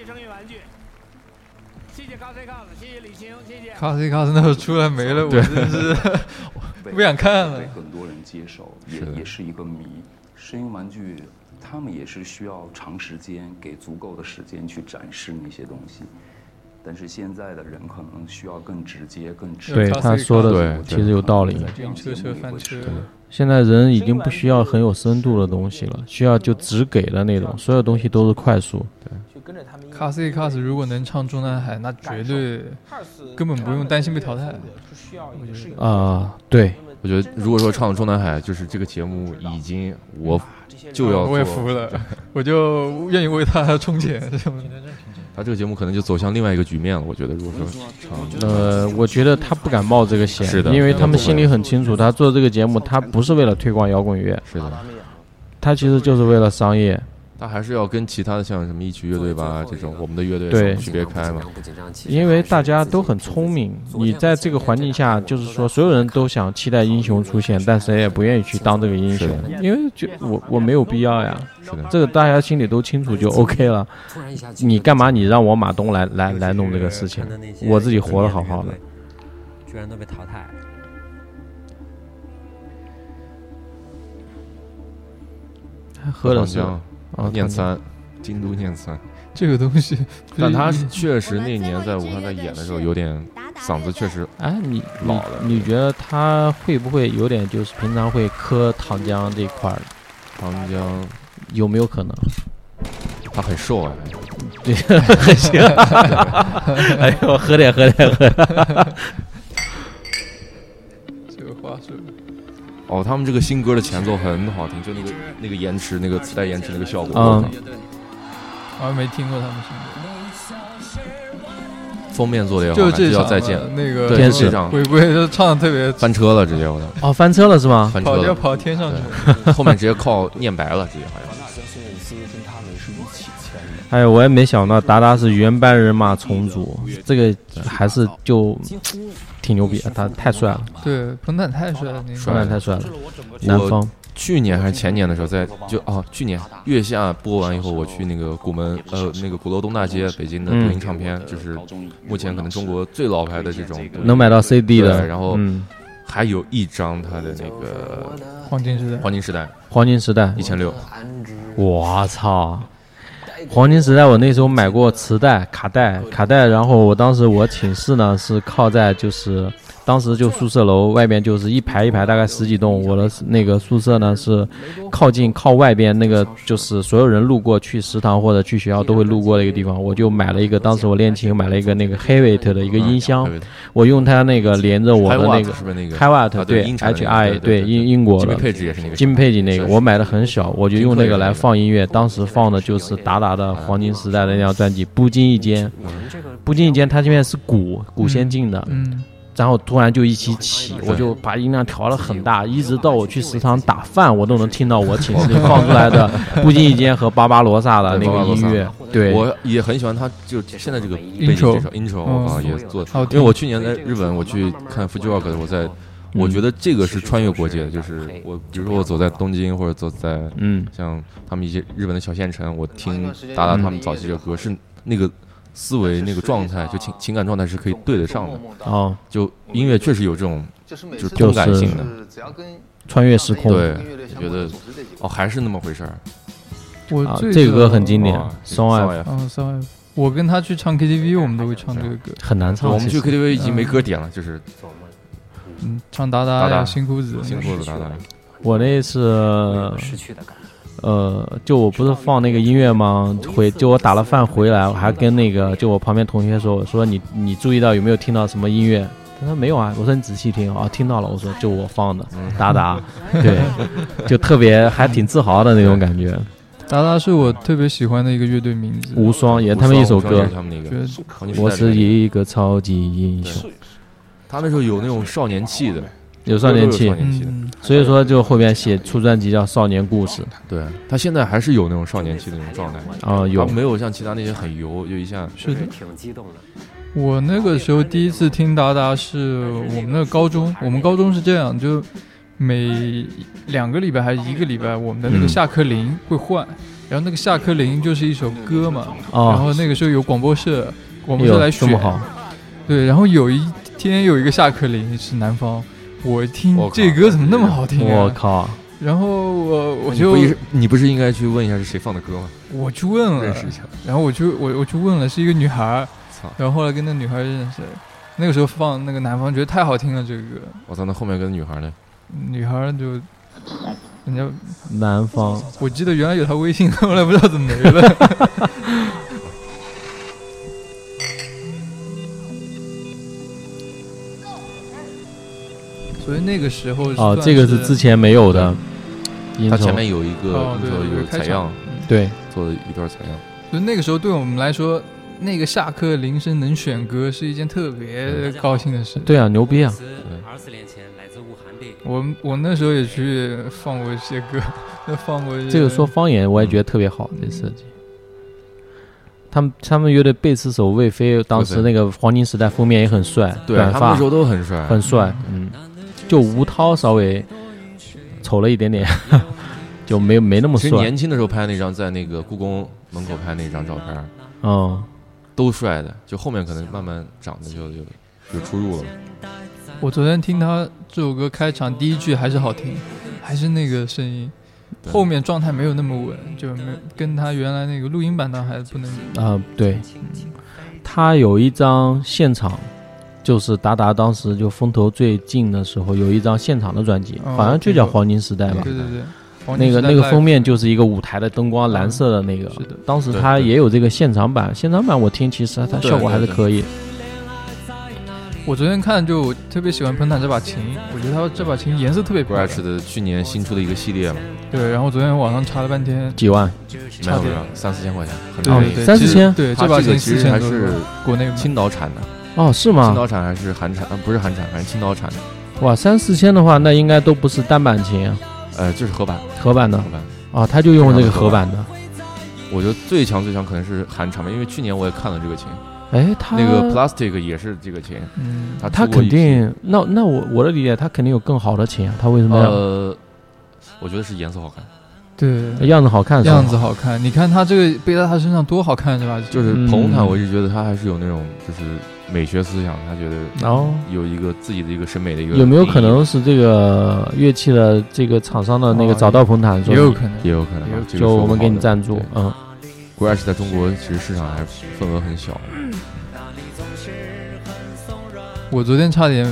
卡斯卡斯那时候出来没了，我
对
真是不想看了
被。很多人接受，也也是一个谜。声音玩具，他们也是需要长时间给足够的时间去展示那些东西。但是现在的人可能需要更直接、更直
对他说的其实有道理。
晕车车翻车，
现在人已经不需要很有深度的东西了，需要就只给的那种，所有东西都是快速。
卡斯 A 卡斯如果能唱中南海，那绝对根本不用担心被淘汰。
啊、对，
我觉得如果说唱中南海，就是这个节目已经我就要
我也服了，我就愿意为他充钱。
他这个节目可能就走向另外一个局面了。我觉得，如果说唱，
呃，我觉得他不敢冒这个险，
是的
因为他们心里很清楚，他做这个节目，他不是为了推广摇滚乐，
是的，
他其实就是为了商业。
他还是要跟其他的像什么一曲乐队吧这种我们的乐队
对
区别开嘛。
因为大家都很聪明，你在这个环境下，就是说所有人都想期待英雄出现，但谁也不愿意去当这个英雄，因为就我我没有必要呀。
是的，
这个大家心里都清楚就 OK 了。你干嘛你让我马东来来来弄这个事情？我自己活得好好的。
居然都被淘汰。
喝了是
糖
啊，
念三，京都念三。
这个东西，
但他确实那年在武汉在演的时候，有点嗓子确实
哎，你
老了。
你觉得他会不会有点就是平常会磕糖浆这一块儿？
糖浆
有没有可能？
他很瘦啊，
对，很行。哎呦，喝点喝点喝点。
这个话术。
哦，他们这个新歌的前奏很好听，就那个那个延迟，那个磁带延迟那个效果。
嗯，
好像没听过他们新歌。
封面做的也好，
就是这场
要再见
那个
对
天使
回归都唱的特别
翻车了，直接我的
哦，翻车了是吗？
翻车了，
跑要跑天上去
了后面直接靠念白了，直接好像。
哎呦，我也没想到达达是原班人马重组，这个还是就挺牛逼的，他太帅了，
对，彭坦太帅了，那个。
彭坦太帅了。南方。
去年还是前年的时候，在就哦，去年月下播完以后，我去那个古门呃那个鼓楼东大街北京的
嗯
德音唱片，就是目前可能中国最老牌的这种
能买到 CD 的
然后
嗯
还有一张他的那个
黄金时代。
黄金时代
黄金时代。
一千六，
我操！黄金时代，我那时候买过磁带、卡带、卡带，然后我当时我寝室呢是靠在就是当时就宿舍楼外边就是一排一排，大概十几栋，我的那个宿舍呢是靠近靠外边那个就是所有人路过去食堂或者去学校都会路过的一个地方，我就买了一个，当时我练琴买了一个那个 Hewitt 的一个音箱，我用它那个连着我的那个
是不是那个
Hiwatt
啊对
H
那个
I
对
英英国的
金配置也是那个
金配置那个，我买的很小，我就用那个来放音乐。当时放的就是达达的黄金时代的那张专辑《不经意间》，不经意间它这边是鼓鼓先进的，
嗯，
然后突然就一起起，我就把音量调了很大，一直到我去食堂打饭，我都能听到我寝室里 放出来的《不经意间》和巴巴罗萨的那个音乐。对，
我也很喜欢他，就现在这个背景这首 intro
嗯。
啊，也做因为我去年在日本，我去看 Fuji Rock，的时候我在。我觉得这个是穿越国界的，就是我，比如说我走在东京或者走在，
嗯，
像他们一些日本的小县城，我听达达他们早期的歌，是那个思维、那个状态，就情情感状态是可以对得上的。
啊，
就音乐确实有这种，就是
就
通感性的，
穿越时空。
对，我觉得哦，还是那么回事儿。
啊
我最
这个歌很经典
哦
，Song F
嗯，Song F，我跟他去唱 KTV，我们都会唱这个歌，
很难唱。
我们去 KTV 已经没歌点了，就是。
嗯，唱达达呀，
达达。
新裤子，
新裤子达达。
我那次，呃，就我不是放那个音乐吗？回就我打了饭回来，我还跟那个就我旁边同学说，我说你你注意到有没有听到什么音乐？他说没有啊。我说你仔细听啊，听到了。我说就我放的，达达，对，就特别还挺自豪的那种感觉。
达达是我特别喜欢的一个乐队名字，
无双也是他们一首歌我是一个超级英雄，
他那时候有那种少年气的，
有少年气
少年气的。
嗯，
所以说就后边写出专辑叫《少年故事》
对他现在还是有那种少年气的那种状态。
啊，有。
他没有像其他那些很油，就一下。
是的。
挺激动的。
我那个时候第一次听达达是我们那个高中，我们高中是这样，就每两个礼拜还是一个礼拜，我们的那个
嗯
下课铃会换，然后那个下课铃就是一首歌嘛，
哦。
然后那个时候有广播社，广播
哎呦
社来选，对，然后有一天有一个下课铃是南方，我一听这歌怎么那么好听啊，
我靠，
然后我我就
你不是你不是应该去问一下是谁放的歌吗？
我去问了
认识一下，
然后我就我我去问了，是一个女孩，
操！
然后后来跟那女孩认识，那个时候放那个南方，觉得太好听了这个歌。
我操，那后面跟女孩呢？
女孩就人家
南方，
我记得原来有他微信，后来不知道怎么没了。那个时候
哦，
算
这个是之前没有的。音头
它前面有一个
哦对
做有采样，
对，
做了一段采样。
所以那个时候对我们来说，那个下课铃声能选歌是一件特别高兴的事。
对啊，牛逼啊！
二十年前来自武汉的。
我我那时候也去放过一些歌，那 放过一些
这个说方言，我也觉得特别好，这设计。他们他们乐队贝斯手魏飞，当时那个黄金时代封面也很帅，
对
短发
他们那时候都很帅
很帅。嗯，就吴涛稍微丑了一点点，就没没那么帅。
其实年轻的时候拍那张，在那个故宫门口拍那张照片，
嗯，
都帅的。就后面可能慢慢长得就就有出入了。
我昨天听他这首歌开场第一句还是好听，还是那个声音，后面状态没有那么稳，就没跟他原来那个录音版的还不能比。
啊、对，他有一张现场，就是达达当时就风头最劲的时候，有一张现场的专辑，
哦
好像就叫《黄金时代》吧。
对对对，
那个那个封面就是一个舞台的灯光，蓝色的那个。
是的。
当时他也有这个现场版，现场版我听其实它效果还是可以。
我昨天看就我特别喜欢彭坦这把琴，我觉得他这把琴颜色特别漂亮。
Gretsch 的去年新出的一个系列嘛，
对，然后昨天网上查了半天，
几万？
差点
没有没有三四千块钱，很
对
便宜。
三四千？
对，这把琴
其实还是
国内
青岛产的，
哦，是吗青？
岛产还是韩产？啊，不是韩产，反正青岛产的。
哇，三四千的话，那应该都不是单板琴啊，
呃，就是合板，
合板的
合板。
啊，他就用这个合板的。
我觉得最强最强可能是韩产吧，因为去年我也看了这个琴，
哎，他
那个 Plastic 也是这个琴，
嗯，
他
肯定，那那我我的理解，他肯定有更好的琴啊，他为什么要、
呃，我觉得是颜色好看，
对，
样子好看？
样子好看。你看他这个背在他身上多好看，是吧？
就是
嗯
彭坦，我一直觉得他还是有那种就是美学思想，他觉得
哦。
有一个自己的一个审美的一个
有没有可能是这个乐器的这个厂商的那个
哦
找到彭坦说，
也有可能，
也有可能
就我们给你
说不好的
赞助
对，
嗯
，Gretsch 在中国其实市场还份额很小，
我昨天差点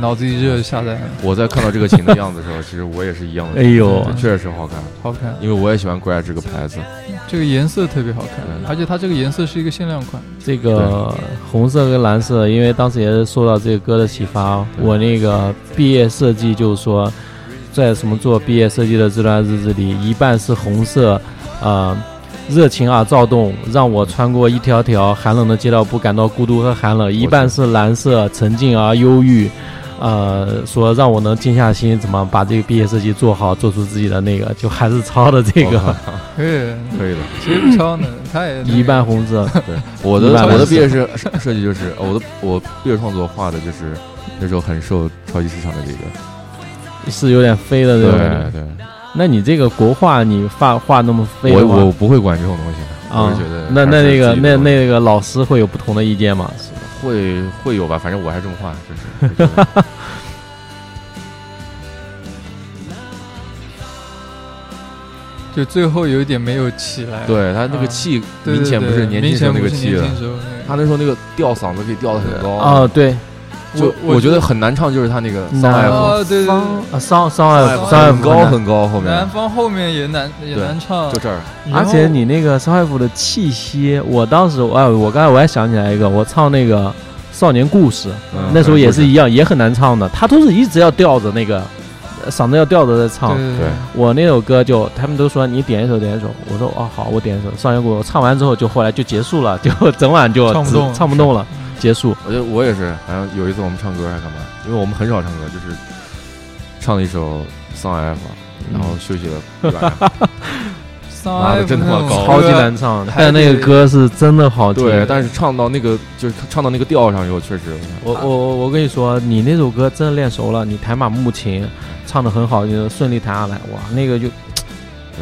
脑子一热下载了，
我在看到这个琴的样子的时候，其实我也是一样的，
哎呦。
确实好看，
好看，
因为我也喜欢 Gretsch 这个牌子，
这个颜色特别好看，而且它这个颜色是一个限量款。
这个红色跟蓝色，因为当时也是受到这个歌的启发，我那个毕业设计就是说，在什么做毕业设计的这段日子里，一半是红色，呃，热情啊躁动，让我穿过一条条寒冷的街道不感到孤独和寒冷；一半是蓝色，沉静而忧郁。呃，说让我能静下心，怎么把这个毕业设计做好，做出自己的那个，就还是抄的这个
哦
可以，
可以的。
其实抄呢？他也
一半红色。
对，我的我的毕业设设计就是，呃我的我毕业创作画的就是那时候很受超级市场的这个，
是有点飞的这种感觉。
对对。
那你这个国画，你画画那么飞
我我不会管这种东西的，
啊
我觉得
那那那个那那个老师会有不同的意见吗？
会会有吧，反正我还是这么画，就是。就觉得
就最后有一点没有起来。
对他那个
啊
气明显不是年轻时候那个气了他那时候那个吊嗓子可以吊的很高
啊对
就
我
我觉得很难唱，就是他那个桑
南
艾
啊对对
方啊桑桑艾
夫
桑艾
很高很高，后面。
南方后面也难也难唱，
就这儿。
而且你那个桑艾夫的气息，我当时哎，我刚才我还想起来一个，我唱那个《少年故事》
嗯
那时候也是一样，也很难唱的，他都是一直要吊着那个呃嗓子要吊着在唱。我那首歌就他们都说你点一首点一首，我说哦好，我点一首《少年故事》，唱完之后就后来就结束了，就整晚就
唱不动
唱不动了，结束。
我觉得我也是，好像有一次我们唱歌还干嘛？因为我们很少唱歌，就是唱了一首《Song F》，然后休息了一晚上。
桑
妈的，
艾夫那种
真他妈高，
超级难唱，
还
但那个歌是真的好听。
对，但是唱到那个就是唱到那个调上以后，确实
我我我我跟你说，你那首歌真的练熟了，你弹把木琴唱的很好，就顺利弹下来，哇，那个就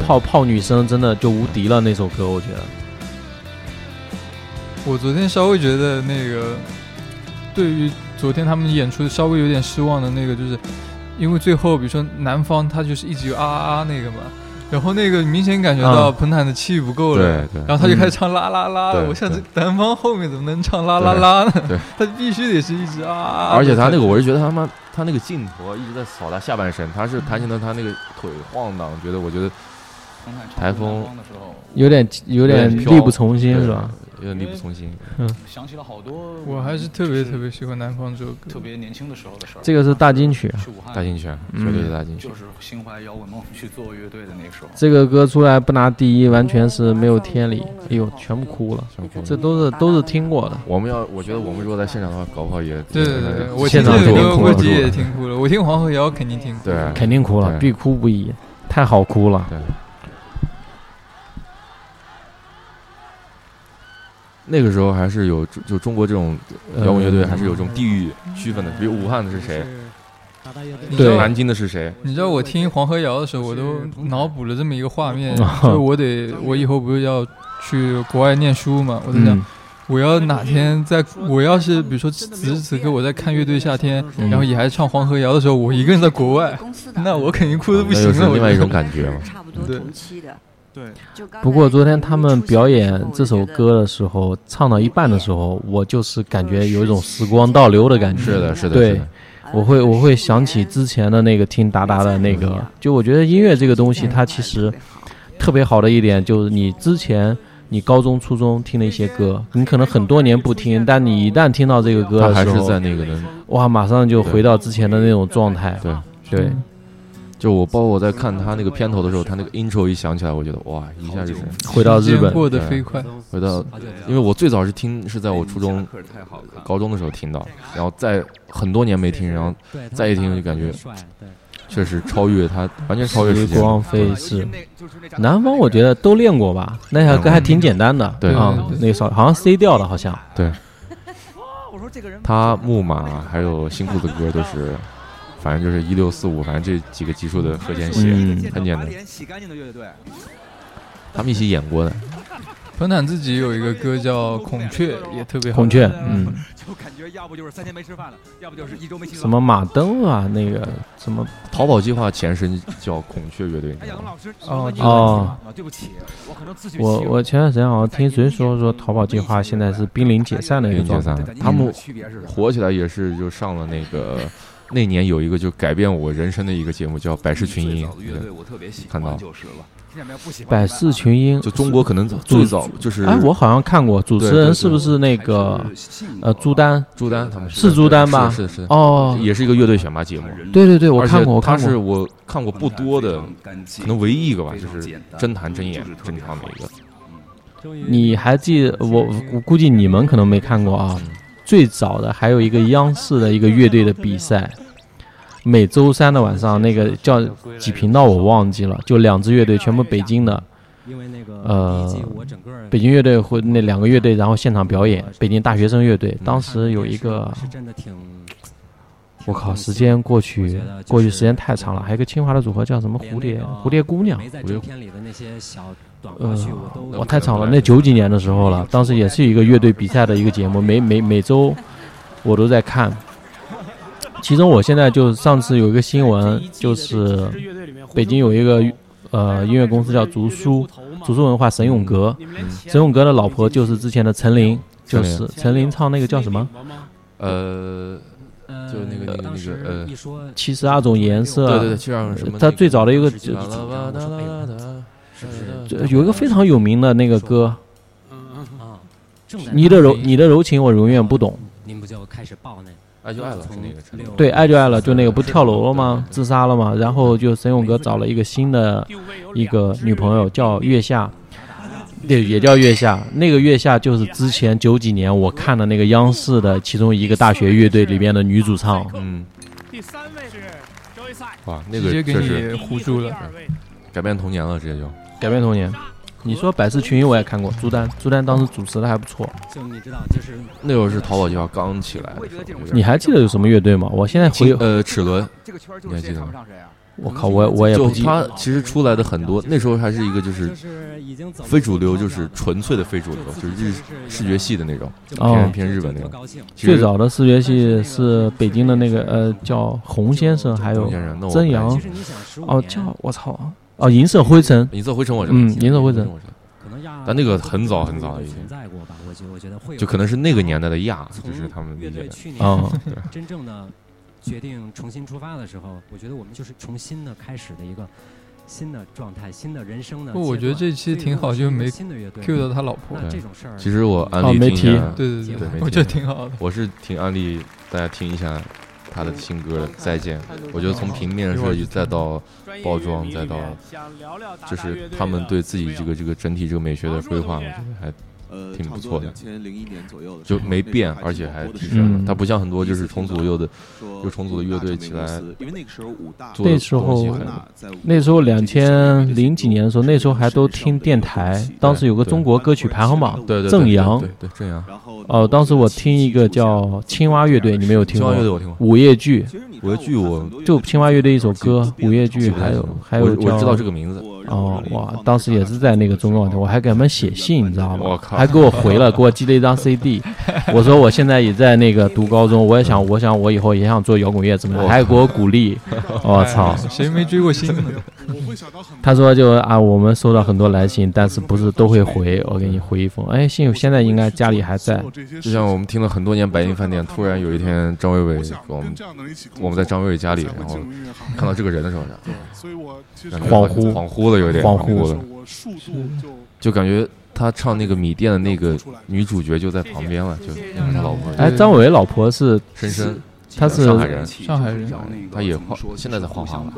泡泡女生真的就无敌了。那首歌我觉得，
我昨天稍微觉得那个，对于昨天他们演出稍微有点失望的那个，就是因为最后比如说南方他就是一直有啊啊啊那个嘛，然后那个明显感觉到
啊
彭坦的气不够了，
对对
然后他就开始唱啦啦啦了。
对
我想这南方后面怎么能唱啦啦啦呢？
对，
他必须得是一直啊。
而且他那个，我是觉得他妈他那个镜头一直在扫他下半身，他是弹琴的，他那个腿晃荡，觉得我觉得台风
有点有点力不从心是吧？
有点力不从心。
嗯，
想起了好多，
我还是特别特别喜欢南方这首歌，
特别年轻的时候的事儿。
这个是大金曲啊
去武汉
大金曲
嗯
绝对是大金曲
就是心怀摇滚梦去做乐队的那个时候。
这个歌出来不拿第一，完全是没有天理。哎呦，全部哭了，全哭了这都是都是听过的。
我们要，我觉得我们如果在现场的话，搞不好也
对对对，我
现场肯定
估计也听哭了。我听黄河谣肯定听哭。
对，
肯定哭了，必哭不已，太好哭了。
对。那个时候还是有就中国这种摇滚乐队，还是有这种地域区分的，比如武汉的是谁，
对
南京的是谁，
你知道我听黄河谣的时候，我都脑补了这么一个画面，
啊
就是我得我以后不是要去国外念书嘛，我在想。
嗯
我要哪天在，我要是比如说此时此刻我在看乐队夏天，
嗯
然后也还唱黄河谣的时候，我一个人在国外，那我肯定哭的不行了。我
另外一种感觉嘛。
差不多同期的。
对，
不过昨天他们表演这首歌的时候，唱到一半的时候，我就是感觉有一种时光倒流的感觉。
是的是的
对，我会我会想起之前的那个听达达的那个，就我觉得音乐这个东西，它其实特别好的一点就是你之前。你高中、初中听的一些歌，你可能很多年不听，但你一旦听到这个歌的时候，
还是在那个能
哇，马上就回到之前的那种状态。
对
对，
就我包括我在看他那个片头的时候，他那个 intro 一响起来，我觉得哇，一下就是
回到日本
过得
对
飞快
回到，因为我最早是听是在我初中、高中的时候听到，然后在很多年没听，然后再一听就感觉确实超越他，完全超越时间。
光飞逝。南方我觉得都练过吧，那首歌还挺简单的。
对
啊，那首好像 C 调的，好像。
对。他木马还有新裤子歌都是，反正就是一六四五，反正这几个级数的和弦写，
嗯
很简单。
洗干净的乐队。
他们一起演过的。
彭坦自己有一个歌叫《孔雀》，也特别好。
孔雀，嗯，
就感觉要不就是三天没吃饭了，要不就是一周没洗澡。
什么马登啊，那个什么
淘宝计划前身叫孔雀乐队，哎，杨老师？
哦
哦，
对不起，我可能自己
我我前段时间好像听谁说说淘宝计划现在是濒临解散的一个状态
散，，他们火起来也是就上了那个。那年有一个就改变我人生的一个节目叫《百事群英》，看到
百事群英，
就中国可能最早就是
哎，我好像看过，主持人是不是那个呃朱丹？
朱丹他们
是朱丹吧？
是是是
哦，
也是一个乐队选拔节目。
对对对，我看过，我看过。
他是我看过不多的，可能唯一一个吧，就是真弹真演真唱的一个。
你还记我？我估计你们可能没看过啊。最早的还有一个央视的一个乐队的比赛，每周三的晚上，那个叫几频道我忘记了，就两支乐队，全部北京的，呃，北京乐队或那两个乐队，然后现场表演，北京大学生乐队。当时有一个，我靠，时间过去过去时间太长了，还有一个清华的组合叫什么蝴蝶蝴蝶姑娘，蝴蝶。呃，我太长了，那九几年的时候了，当时也是一个乐队比赛的一个节目，每每每周我都在看。其中我现在就上次有一个新闻，就是北京有一个呃音乐公司叫竹书，竹书文化沈永革，沈永革的老婆就是之前的陈琳，就是陈琳唱那个叫什么？
呃，就那个那个那个呃，
七十二种颜色，
对对对，七十二种什么？
他最早的一个就有一个非常有名的那个歌，嗯嗯你的柔你的柔情我永远不懂。
您不就开始报那？
爱就爱了，是那个
对，爱就爱了，就那个不跳楼了吗？自杀了吗？然后就沈永哥找了一个新的一个女朋友，叫月下，对，也叫月下。那个月下就是之前九几年我看的那个央视的其中一个大学乐队里边的女主唱。
嗯，
第三位是周一赛，
哇，那个
直接给你
确实
唬住了，
改变童年了，直接就
改变童年。你说百事群英我也看过，朱丹，朱丹当时主持的还不错。
就你知道，就是
那会儿是淘宝计划刚起来的时候。
你还记得有什么乐队吗？我现在回
呃齿轮，你还记得吗？
我靠，我我也不记。
就他其实出来的很多，那时候还是一个就是非主流，就是纯粹的非主流，就是日视觉系的那种，偏偏日本那种。
最早的视觉系是北京的那个呃叫洪先生，还有曾阳。哦，叫我操。哦，银色灰尘，
银色灰尘我知道，
嗯，银色灰尘，
我知道。但那个很早很早了已经，就可能是那个年代的亚，就是他们乐队的。
哦，
对。
真正的决定重新出发的时候，我觉得我们就是重新的开始的一个新的状态、新的人生的。
不，我觉得这期挺好，就没 Q 到他老婆。
那这种事儿，
其实我安
哦没提
利听一下，
对对
对，
我觉得挺好的。
我是挺安利大家听一下他的新歌的《再见》，我觉得从平面设计再到包装，再到就是他们对自己这个这个整体这个美学的规划，我觉得还。
呃，
挺不错的，
两千零一年左右的
就没变，而且还提升了。它不像很多就是重组又的，又重组的乐队起来，
因为那个时候五大
那时候那时候两千零几年的时候，那时候还都听电台，当时有个中国歌曲排行榜，
对对
正阳，
对对正阳。
哦，当时我听一个叫青蛙乐队，你没有听过？
青蛙乐队我听过。
午夜剧，
午夜剧我
就青蛙乐队一首歌，午夜剧，还有还有
我知道这个名字。
哦哇，当时也是在那个中央台，我还给他们写信，你知道吗？
我靠，
还给我回了，给我寄了一张 CD。我说我现在也在那个读高中，我也想，我想我以后也想做摇滚乐，怎么样？还给我鼓励。我操，
谁没追过星呢？
他说就啊，我们收到很多来信，但是不是都会回，我给你回一封。哎，信友现在应该家里还在。
就像我们听了很多年白银饭店，突然有一天张伟伟我们我们在张伟伟家里，然后看到这个人的时候，
恍惚
恍惚了，有点
恍
惚了，就感觉他唱那个米店的那个女主角就在旁边了，就他老婆。
哎，张伟伟老婆是
深深，
他是
上海人，
上海人，
他也画，现在在画画了。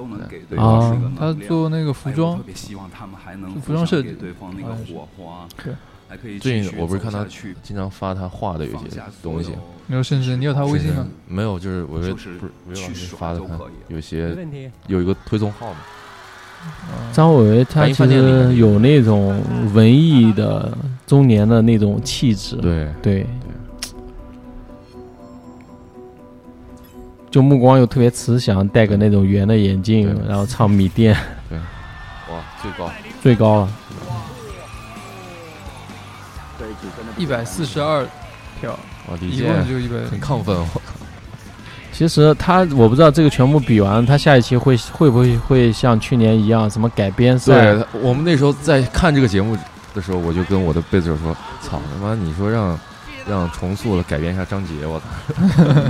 啊，
他做那个服装，服装设计。
对。最近我不是看他经常发他画的有些东西。
没有，甚至你有他微信吗？
没有，就是我不是没有发的他有些有一个推送号嘛。
张伟伟他其实有那种文艺的中年的那种气质，
对
对，就目光又特别慈祥，戴个那种圆的眼镜，然后唱米店，
对，哇，最高。
最高了，
一百四十二票，
哇，
一共就一百，
很亢奋，我靠。
其实他我不知道这个全部比完，他下一期会会不会会像去年一样什么改编赛？
对，我们那时候在看这个节目的时候，我就跟我的贝斯手说：“操他妈，你说让让重塑了改编一下张杰，我操，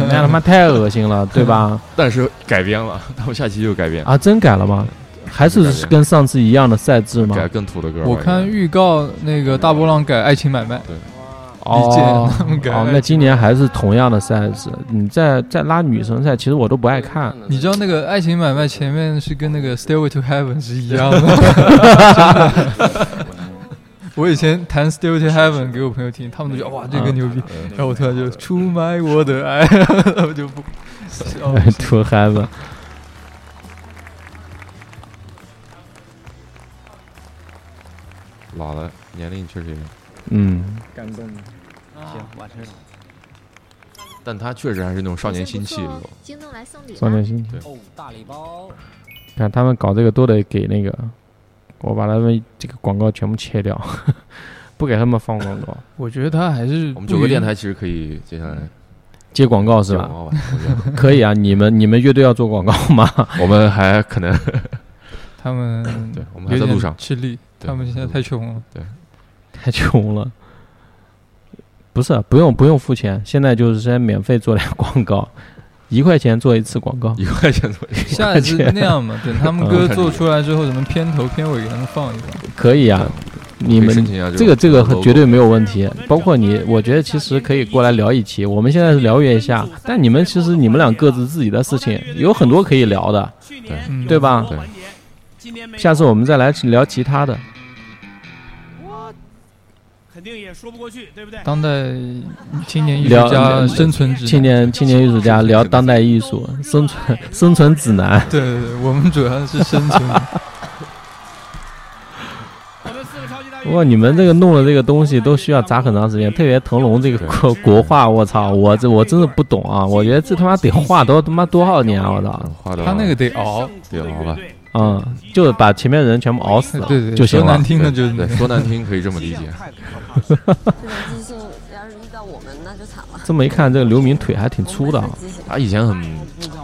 那他妈太恶心了，对吧？”
但是改编了，他们下期就改编
啊，真改了吗？还是跟上次一样的赛制吗？
改更土的歌。
我看预告那个大波浪改《爱情买卖》。
对。
哦，哦，那今年还是同样的赛制。你在在拉女生赛，其实我都不爱看。
你知道那个《爱情买卖》前面是跟那个《Stairway to Heaven》是一样的。我以前弹《Stairway to Heaven》给我朋友听，他们都觉得哇这个牛逼，然后我突然就出卖我的爱，我就不。
To Heaven。
老了，年龄确实有点。
嗯，
感动。
行，完。
但他确实还是那种少年心气的。
京东来送礼。
少年心气。
哦，大礼包。
看他们搞这个都得给那个，我把他们这个广告全部切掉，不给他们放广告。
我觉得他还是
我们九个电台其实可以接下来
接广告是吧？可以啊，你们你们乐队要做广告吗？
我们还可能，
他们
对，我们还在路上
吃力，他们现在太穷了，
对。
太穷了，不是不用不用付钱，现在就是先免费做点广告，一块钱做一次广告，
一块钱做一次。
下一次那样嘛，等他们歌做出来之后，咱们片头片尾给他们放一放。
可以啊，你们这个这个绝对没有问题。包括你，我觉得其实可以过来聊一期。我们现在是聊一下，但你们其实你们俩各自自己的事情有很多可以聊的，
对
对吧？
对。
下次我们再来聊其他的。
肯定也说不过去，对不对？
当代青年艺术家生存指
青年青年艺术家聊当代艺术生存 生存指南。
对对对，我们主要是生存。
不过，你们这个弄的这个东西都需要砸很长时间，特别腾龙这个国国画，我操，我这我真的不懂啊！我觉得这他妈得画多他妈多少年啊！我操，
他那个得熬，
得熬吧。
嗯，就是把前面的人全部熬死了，
对对，
就行了。
说难听的就
对，说难听可以这么理解。
这种即兴，要是遇到我
我们那就惨了。
这么一看，这个刘明腿还挺粗的啊。
他以前很，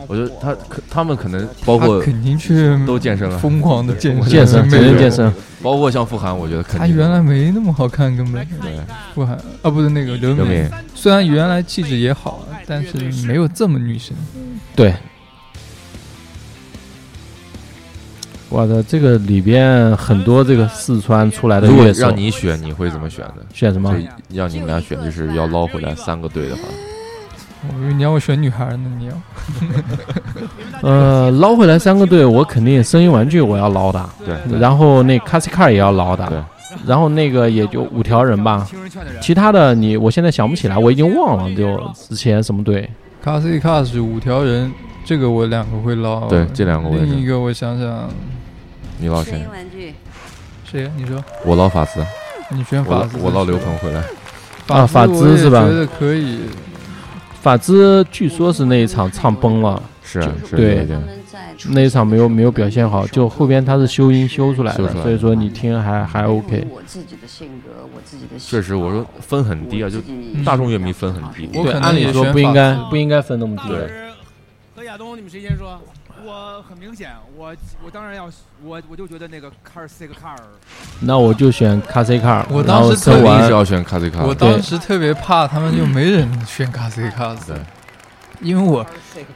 我觉得他可他们可能包括
肯定去
都健身了，
疯狂的健身
健身
每人
整天健身，
包括像傅涵，我觉得肯
他原来没那么好看，根本。
对，
傅涵啊，不是那个刘
刘
敏
敏，
虽然原来气质也好，但是没有这么女神。
对，我的这个里边很多这个四川出来的
如果
乐手，
让你选，你会怎么选的？
选什么？
就让你们俩选，就是要捞回来三个队的话，
我以为你要我选女孩呢，你要。
呃，捞回来三个队，我肯定声音玩具我要捞的，
对对。
然后那 s i Car 也要捞的，
对，
然后那个也就五条人吧，其他的你我现在想不起来，我已经忘了，就之前什么队，
卡 C 卡是五条人，这个我两个会捞。
对这两个我也是。
另一个我想想，
你捞谁？
玩具，
谁呀？你说
我捞法兹，
你选法兹
我捞刘鹏回来。
啊法
我
兹是吧
也觉得可以。
法兹据说是那一场唱崩了，
是
是对
有一点，
那一场没有没有表现好，就后边他是修音修出来的，所以说你听还还 OK。
我自己的性格，我自己的
确实，我说分很低啊，就大众乐迷分很低。
对，按理说不应该不应该分那么低。
对，
和亚东，你们谁先说？
我很明显，我我当然要我我就觉得那个卡尔斯这个卡尔，
那我就选卡 C 卡，
我当时特别
是要选卡 C 卡。
我当时特别怕他们就没人选卡 C 卡斯，因为我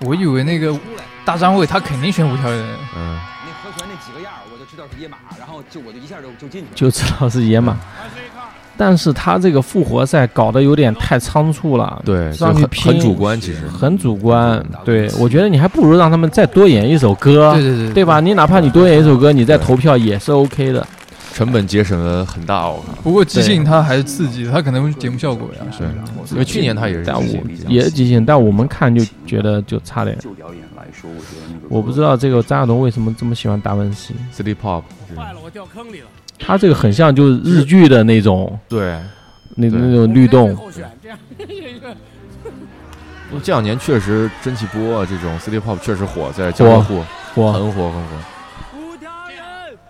我以为那个大张伟他肯定选五条人，
嗯，
那和弦那几个样儿我就知道是野马，然后就我就一下就就进去了。
就知道是野马。但是他这个复活赛搞得有点太仓促了，
对
上去拼
就很很主观其实
很主观。对，我觉得你还不如让他们再多演一首歌，
对对对
对吧？你哪怕你多演一首歌，你再投票也是 OK 的。
成本节省了很大，我看。
不过即兴他还是刺激，他可能是节目效果呀。
是，因为去年他也是
但我
即兴
也是即兴，但我们看就觉得就差点。
就表演来说，我觉得
我不知道这个张亚东为什么这么喜欢达文西
City Pop，
坏了，我掉坑里了。
他这个很像就是日剧的那种，
对，
那
对
那种律动。
这
两年确实蒸汽波啊，这种 City Pop 确实火，在江浙沪
火
很火很火。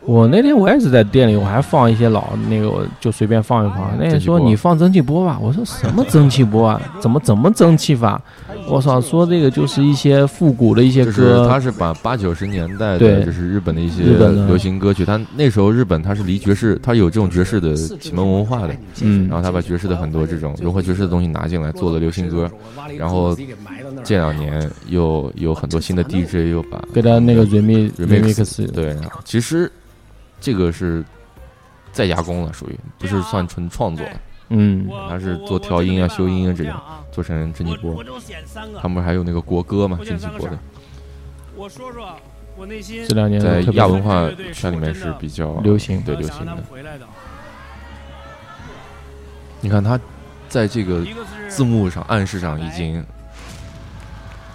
我那天我也是在店里，我还放一些老那个，我就随便放一放。那人说你放蒸汽波吧，我说什么蒸汽波啊？怎么怎么蒸汽法？我操，说这个就是一些复古的一些
就是
歌，
他是把八九十年代的，就是日本的一些流行歌曲，他那时候日本他是离爵士，他有这种爵士的启蒙文化的，
嗯。
然后他把爵士的很多这种融合爵士的东西拿进来做了流行歌，然后这两年又有很多新的 DJ 又把
给他那个 remix
remix 对，其实这个是再加工了，属于不是算纯创作，
嗯，
他是做调音啊、修音啊这种，做成蒸汽波。他们还有那个国歌嘛，蒸汽波的。
我说说我内心
这两年
在亚文化圈里面是比较
流行。
对流行的。你看他在这个字幕上暗示上已经有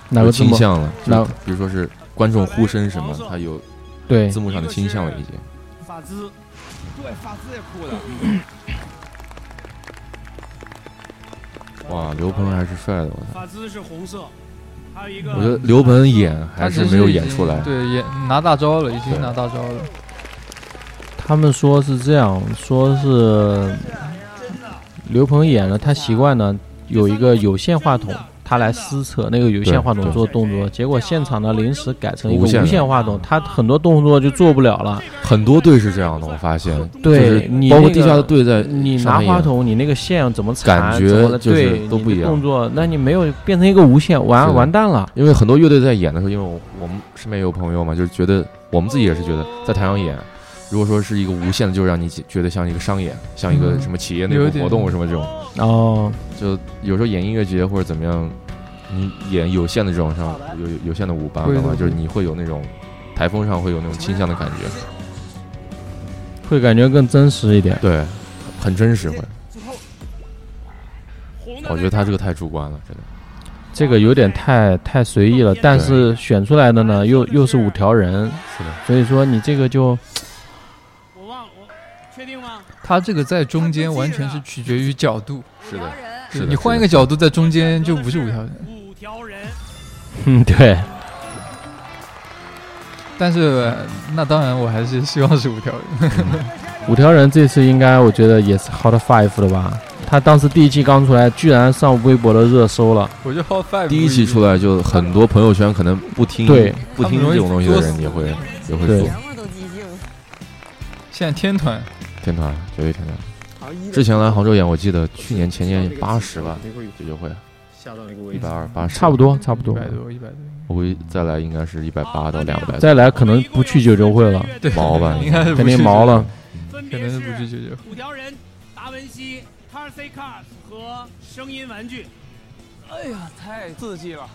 哪个
倾向了，
哪？
就比如说是观众呼声什么，他有
对。
字幕上的倾向了已经。
法兹，
对，法兹也酷的。
哇，刘鹏还是帅的，我操！
法兹是红色，还有一个
我觉得刘鹏演还是没有演出来。
对，演拿大招了，已经拿大招了。
他们说是这样，说是刘鹏演了，他习惯呢有一个有线话筒，他来撕扯那个有线话筒做动作，结果现场呢临时改成一个
无线
话筒，他很多动作就做不了了。
很多队是这样的，我发现。
对
就是
你
包括地下的队在
你拿话筒，你那个线怎么
感觉就是
对
都不一样。
动作，那你没有变成一个无线，完完蛋了。
因为很多乐队在演的时候，因为我我们身边有朋友嘛，就是觉得我们自己也是觉得在台上演，如果说是一个无线的，就让你觉得像一个商演，像一个
嗯
什么企业内部活动什么这种。
哦，
就有时候演音乐节或者怎么样，你演有限的这种上有有有线的舞伴的话，就是你会有那种台风上会有那种倾向的感觉，
会感觉更真实一点。
对，很真实会。我觉得他这个太主观了，真的。
这个有点太太随意了，但是选出来的呢又又是五条人，
是的，
所以说你这个就
我忘了，我确定吗？
他这个在中间完全是取决于角度。
是的，是的
你换一个角度在中间就不是五条人。
五条人，
嗯 对，
但是呃那当然我还是希望是五条人。
五条人这次应该我觉得也是 Hot Five 的吧？他当时第一季刚出来，居然上微博的热搜了。
我觉得 Hot Five
第一期出来就很多朋友圈可能不听
对。
不听这种东西的人也会也会
对。
说
现在天团。
天团绝对天团。之前来杭州演，我记得去年前年八十吧，解决会。一百二八十，
差不多差不多。
一百多一百多，
我估计再来应该是一百八到两百。
再来可能不去九州会了，
对
毛吧，
应该
肯定毛了。
肯定是不去九州。
五条人、达文西、Car C Cars 和声音玩具。哎呀，太刺激了！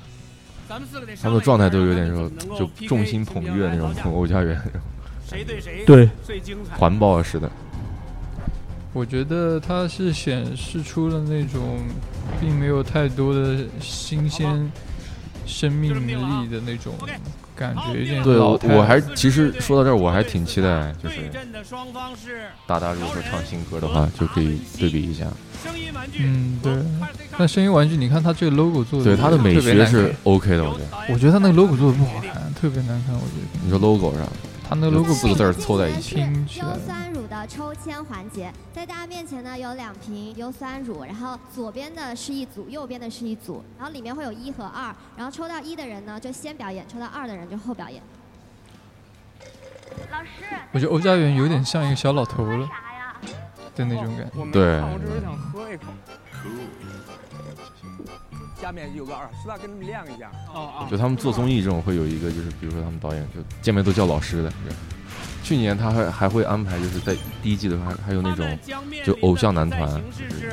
咱们四个得
他们的状态都有点说，就众星捧月那种，捧欧家园那种，
谁对谁
对
最精彩？
环抱似的。
我觉得它是显示出了那种并没有太多的新鲜生命力的那种感觉，有点
对，我我还其实说到这儿，我还挺期待，就是大大如果说唱新歌的话，就可以对比一下。
嗯，对。那声音玩具，你看它这个 logo 做的，
对它的美学是 OK 的，我觉得。
我觉得它那个 logo 做的不好看，特别难看，我觉得。
你说 logo 上，
它那个 logo
四个字儿凑在一起，
优酸乳的抽签环节，在大家面前呢有两瓶优酸乳，然后左边的是一组，右边的是一组，然后里面会有一和二，然后抽到一的人呢就先表演，抽到二的人就后表演。
老师我觉得欧家园有点像一个小老头了的那种感觉。
对，
我只是想喝一口。下面有个耳是吧？跟他们亮一下。哦
就他们做综艺这种会有一个，就是比如说他们导演就见面都叫老师的。去年他还还会安排，就是在第一季的时候还还有那种就偶像男团，就是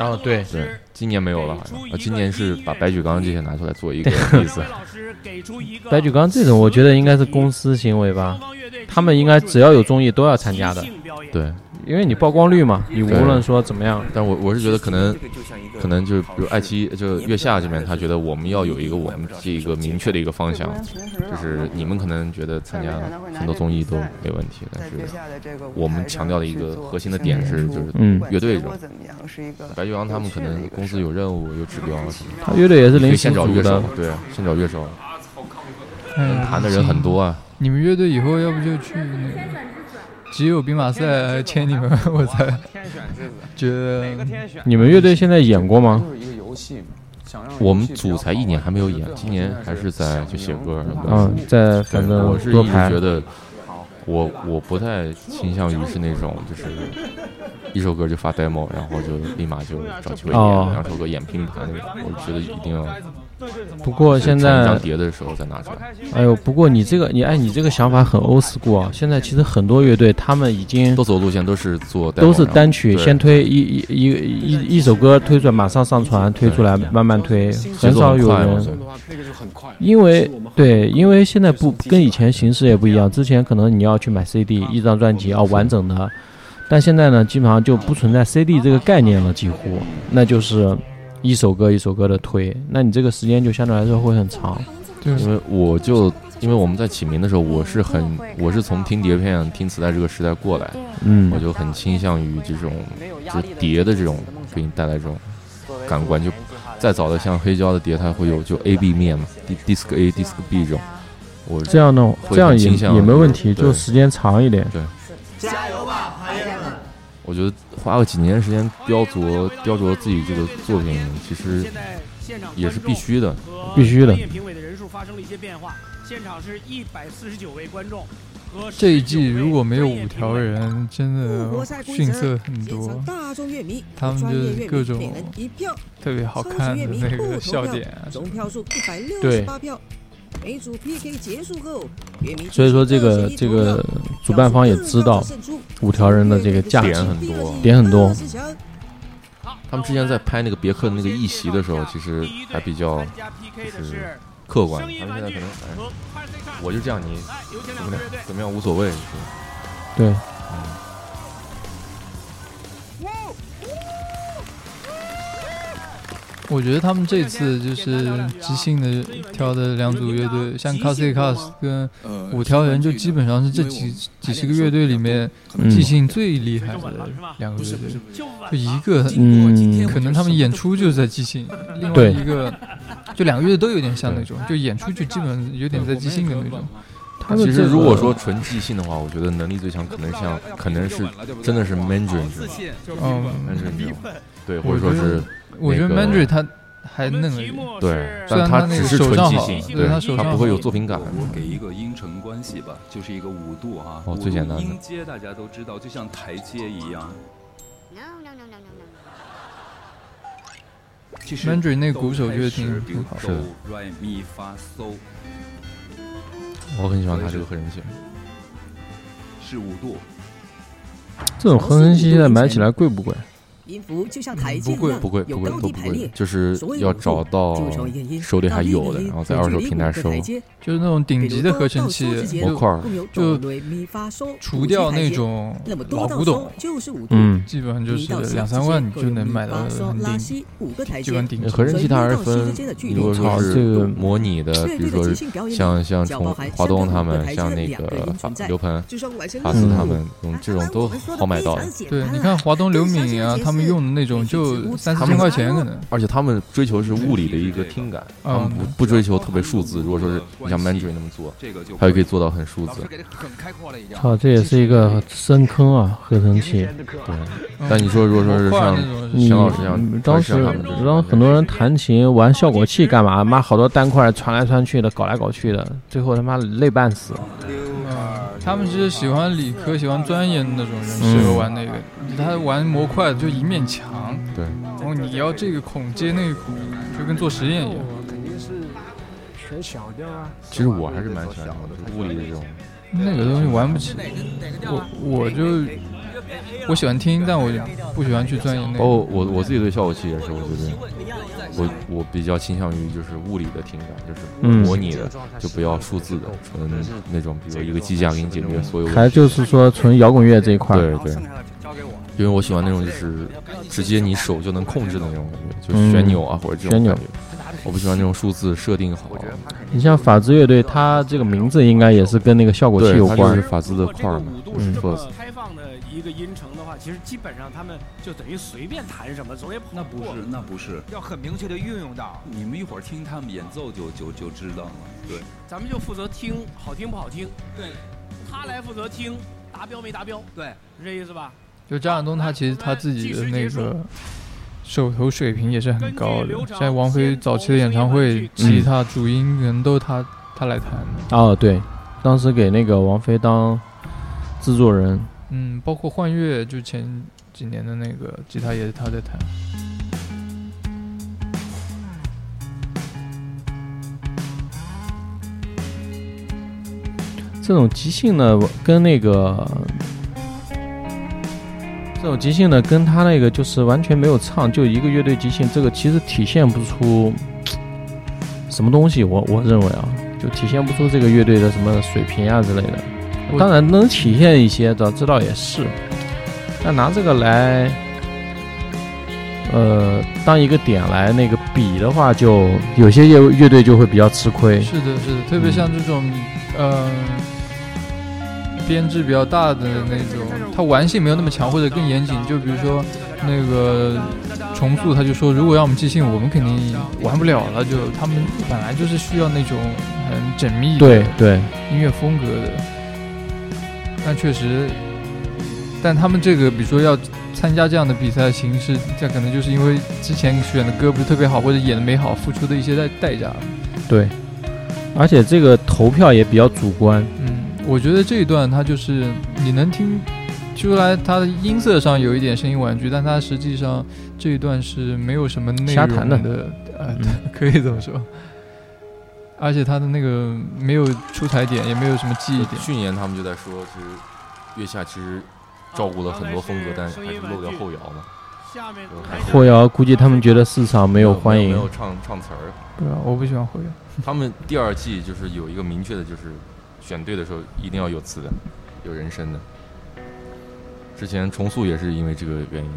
哦对
对，今年没有了好像，啊，今年是把白举纲这些拿出来做一个 意思。
白举纲这种，我觉得应该是公司行为吧，他们应该只要有综艺都要参加的。
对，
因为你曝光率嘛，你无论说怎么样，
但我我是觉得可能可能就是比如爱奇艺就月下这边，他觉得我们要有一个我们这一个明确的一个方向，就是你们可能觉得参加很多综艺都没问题，但是我们强调的一个核心的点是就是
嗯。
乐队这种。白举纲他们可能公司有任务有指标什么的，
他乐队也是临时组的，
对，先找乐手，
嗯。
能弹的人很多啊。
你们乐队以后要不就去那个只有兵马赛签你们，我才觉得
你们乐队现在演过吗？
就是一个游戏嘛，
我们组才一年还没有演，今年还是在就写歌。
嗯在反正
我是一直觉得，我我不太倾向于是那种就是一首歌就发 demo，然后就立马就找机会演，
哦
两首歌演拼盘那种。我觉得一定要。
不过现在
张碟的时候再拿出来。
哎呦，不过你这个你哎，你这个想法很 old school 啊！现在其实很多乐队他们已经
都走路线都是做
都是单曲，先推一一一一一首歌推出来，马上上传，推出来慢慢推，很少有人。因为对，因为现在不跟以前形式也不一样，之前可能你要去买 CD，一张专辑要完整的，但现在呢，基本上就不存在 CD 这个概念了，几乎，那就是一首歌一首歌的推，那你这个时间就相对来说会很长。
对因为我就因为我们在起名的时候，我是很我是从听碟片、听磁带这个时代过来，
嗯
我就很倾向于这种就是碟的这种给你带来这种感官。就再早的像黑胶的碟，它会有就 A B 面嘛，D disc A disc B 这种。我
这样呢，这样也也没问题，就时间长一点。
对，我觉得花个几年时间雕琢雕琢自己这个作品，其实也是必须的，
必须的
评委的人数发生了一些变化，现场是一百四十九位观众
这一季如果没有五条人，真的逊色很多。他们就是各种特别好看的那个笑点啊什么的。
对
每组 PK 结束后，
所以说这个这个主办方也知道五条人的这个价值
点很多，
点很多。
他们之前在拍那个别克的那个一席的时候，其实还比较就是客观。他们现在可能哎，我就这样，你怎么样怎么样无所谓。是
对，
我觉得他们这次就是即兴的挑的两组乐队，像 c a s i c a s 跟五条人，就基本上是这几几十个乐队里面
嗯
即兴最厉害的两个乐队，就一个，
嗯。
可能他们演出就是在即兴，另外一个就两个乐队都有点像那种，就演出就基本有点在即兴的那种。
他们
其实如果说纯即兴的话，我觉得能力最强可能像可能是真的是 Mandarin
嗯
，Mandarin 对，或者说是
我觉得 Mandarin 他还嫩了一点，
对，
虽然那个
但他只是
手上好
纯即兴，
对他手上
他不会有作品感。
我给一个音程关系吧，就是一个五度哈。
哦
五度
最简单的
音阶大家都知道，就像台阶一样。其实
Mandarin 那鼓手觉得
开始比如
挺挺好
是的我很喜欢他这个和声器。
是五度，
这种和声器现在买起来贵不贵？
音符就像台阶
不贵，
一样，
不贵，
有
不贵，都不贵
高低排列，，
就是要找到手里还有的，然后在二手平台收。
就是那种顶级的合成器，
模块
就除掉那种老古董
嗯
基本上就是两三万你就能买到很顶
西五个台阶
基本顶级
合成器它还是分如果说是
这个
模拟的，比如说像像从华东他们，像那个法刘鹏、法斯他们，嗯，这种都好买到。
对，你看华东刘敏啊，他们用的那种就三四千块钱可能。
而且他们追求是物理的一个听感，他们不不追求特别数字。如果说是你像 Mandarin 那么做，他就可以做到很数字。
操，这也是一个深坑啊，合成器。
对，但你说如果说是像
你
陈老师一样，
当时让很多人弹琴玩效果器干嘛？妈，好多单块传来传去的，搞来搞去的，最后他妈累半死。
他们是喜欢理科、喜欢钻研的那种人，适合玩那个。他玩模块就一面墙，
对，
然后你要这个孔接那个孔，就跟做实验一样。
肯定是选小调啊。
其实我还是蛮喜欢这种物理的这种。
那个东西玩不起，我我就我喜欢听，但我不喜欢去钻研那个。
哦，我我自己对效果器也是，我觉得我我比较倾向于就是物理的听感，就是模拟的，就不要数字的，纯那种，比如一个机架给你解决所有。
还就是说纯摇滚乐这一块。
对对。因为我喜欢那种就是直接你手就能控制的那种感觉，就旋钮啊或者这种感觉。我不喜欢那种数字设定好。
你像法兹乐队，它这个名字应该也是跟那个效果器有关。
是法兹的块儿嘛。
嗯。开放的一个音程的话，其实基本上他们就等于随便弹什么，总也
那不是那不是
要很明确的运用到。
你们一会儿听他们演奏就就就知道了。对，
咱们就负责听好听不好听。
对，
他来负责听达标没达标。
对，
是这意思吧？
就张亚东，他其实他自己的那个手头水平也是很高的。像王菲早期的演唱会，吉他、主音可能都是他他来弹的。
哦，对，当时给那个王菲当制作人。
嗯，包括幻乐，就前几年的那个吉他也是他在弹。
这种即兴呢，跟那个。这种即兴的，跟他那个就是完全没有唱，就一个乐队即兴，这个其实体现不出什么东西。我我认为啊，就体现不出这个乐队的什么水平啊之类的。当然能体现一些的，这倒也是。但拿这个来，呃，当一个点来那个比的话，就有些乐乐队就会比较吃亏。
是的，是的，特别像这种，嗯、呃。编制比较大的那种，它玩性没有那么强，或者更严谨。就比如说那个重塑，他就说，如果让我们即兴，我们肯定玩不了了。就他们本来就是需要那种很缜密
对对
音乐风格的。但确实，但他们这个，比如说要参加这样的比赛形式，这可能就是因为之前选的歌不是特别好，或者演的没好，付出的一些代代价。
对，而且这个投票也比较主观。
嗯。我觉得这一段它就是你能听出来，它的音色上有一点声音玩具，但它实际上这一段是没有什么内容
的，
呃，嗯、可以这么说。而且他的那个没有出彩点，也没有什么记忆点。
去年他们就在说，其实月下其实照顾了很多风格，但还是漏掉后摇嘛。
后摇估计他们觉得市场没有欢迎，
没有唱唱词儿。
对啊，我不喜欢后摇。
他们第二季就是有一个明确的，就是。选对的时候一定要有词的，有人声的。之前重塑也是因为这个原因。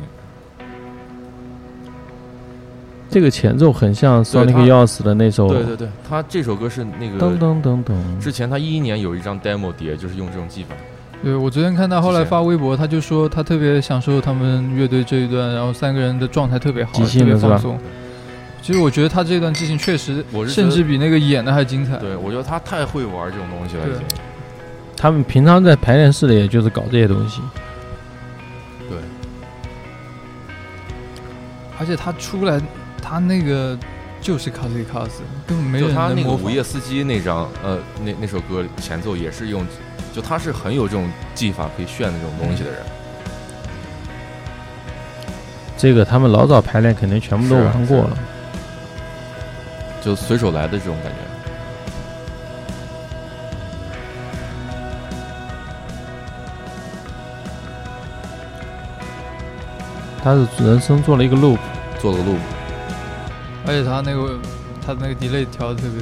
这个前奏很像《Sonic Youth》的那首。
对对对，他这首歌是那个。
噔噔噔噔。
之前他一一年有一张 demo 碟，就是用这种技法。
对，我昨天看他后来发微博，他就说他特别享受他们乐队这一段，然后三个人的状态特别好，特别放松。其实我觉得他这段剧情确实，甚至比那个演的还精彩。
对，我觉得他太会玩这种东西了，已经。
他们平常在排练室里也就是搞这些东西。
对，
而且他出来，他那个就是卡斯卡斯，根本没人
就他那个。午夜司机那张，呃，那那首歌前奏也是用，就他是很有这种技法可以炫的这种东西的人。
这个他们老早排练肯定全部都玩过了。
就随手来的这种感觉。
他是人生做了一个 loop，
做了个 loop，
而且他那个他那个 delay 调的特别，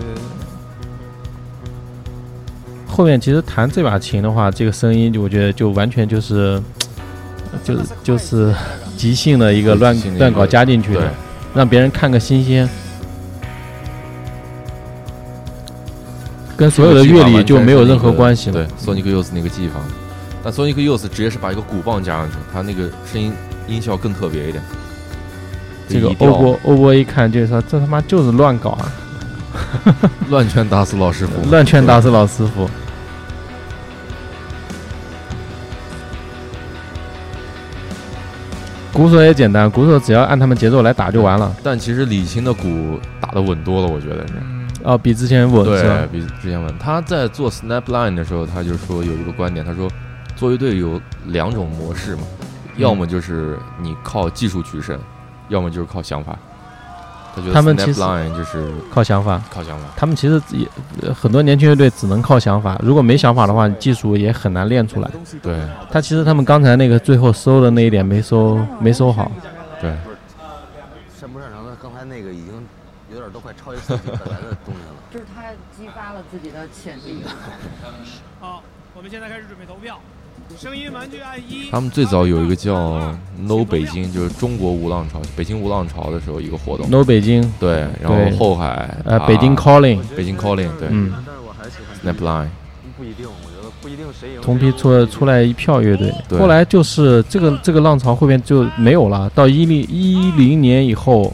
后面其实弹这把琴的话，这个声音就我觉得就完全就是，就是就是即兴的一个乱乱搞加进去的，让别人看个新鲜。跟所有的乐理就没有任何关系了。
对，Sonic Youth 那个技法，但 Sonic Youth 直接是把一个鼓棒加上去，它那个声音音效更特别一点。
这个欧波欧波一看就是说，这他妈就是乱搞啊！
乱拳打死老师傅，
乱拳打死老师傅。鼓手也简单，鼓手只要按他们节奏来打就完了。
但其实李青的鼓打的稳多了，我觉得是。
哦，比之前稳
对，比之前稳。他在做 Snapline 的时候，他就说有一个观点，他说做乐队有两种模式嘛，要么就是你靠技术取胜，要么就是靠想法。他觉得
他们其实
Snapline 就是
靠想法，
靠想法。
他们其实也呃很多年轻乐队只能靠想法，如果没想法的话，技术也很难练出来。
对，
他其实他们刚才那个最后收的那一点没收没收好。
对，
擅不擅长的，刚才那个已经有点都快超越自己本来的东西了。
就是他激发了自己的潜力。
好，我们现在开始准备投票。声音玩具按一。
他们最早有一个叫 No 北京，就是中国无浪潮，北京无浪潮的时候一个活动。
No 北京
对，然后后海啊
呃北京 Calling
北京 Calling 对，
嗯
，Snapline
不一定，我觉得不一定谁赢。
同批出出来一票乐队，后来就是这个这个浪潮后面就没有了。到一零一零年以后，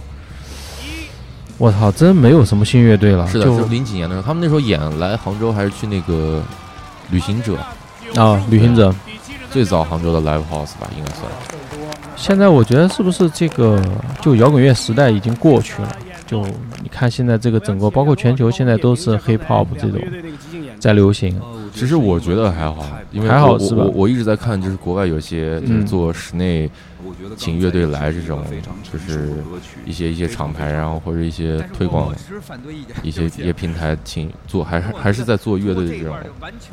我操，真没有什么新乐队了。
是的，
就是
零几年的时候，他们那时候演来杭州还是去那个旅行者
啊，旅行者。
最早杭州的 live house 吧，应该算。
现在我觉得是不是这个就摇滚乐时代已经过去了？就你看现在这个整个，包括全球现在都是 hip hop 这种在流行。
其实我觉得还好，因为我
还好是吧
我我一直在看，就是国外有些就是
嗯
做室内请乐队来这种，就是一些一些厂牌，然后或者一些推广一些一些平台请做，还是还是在做乐队的这种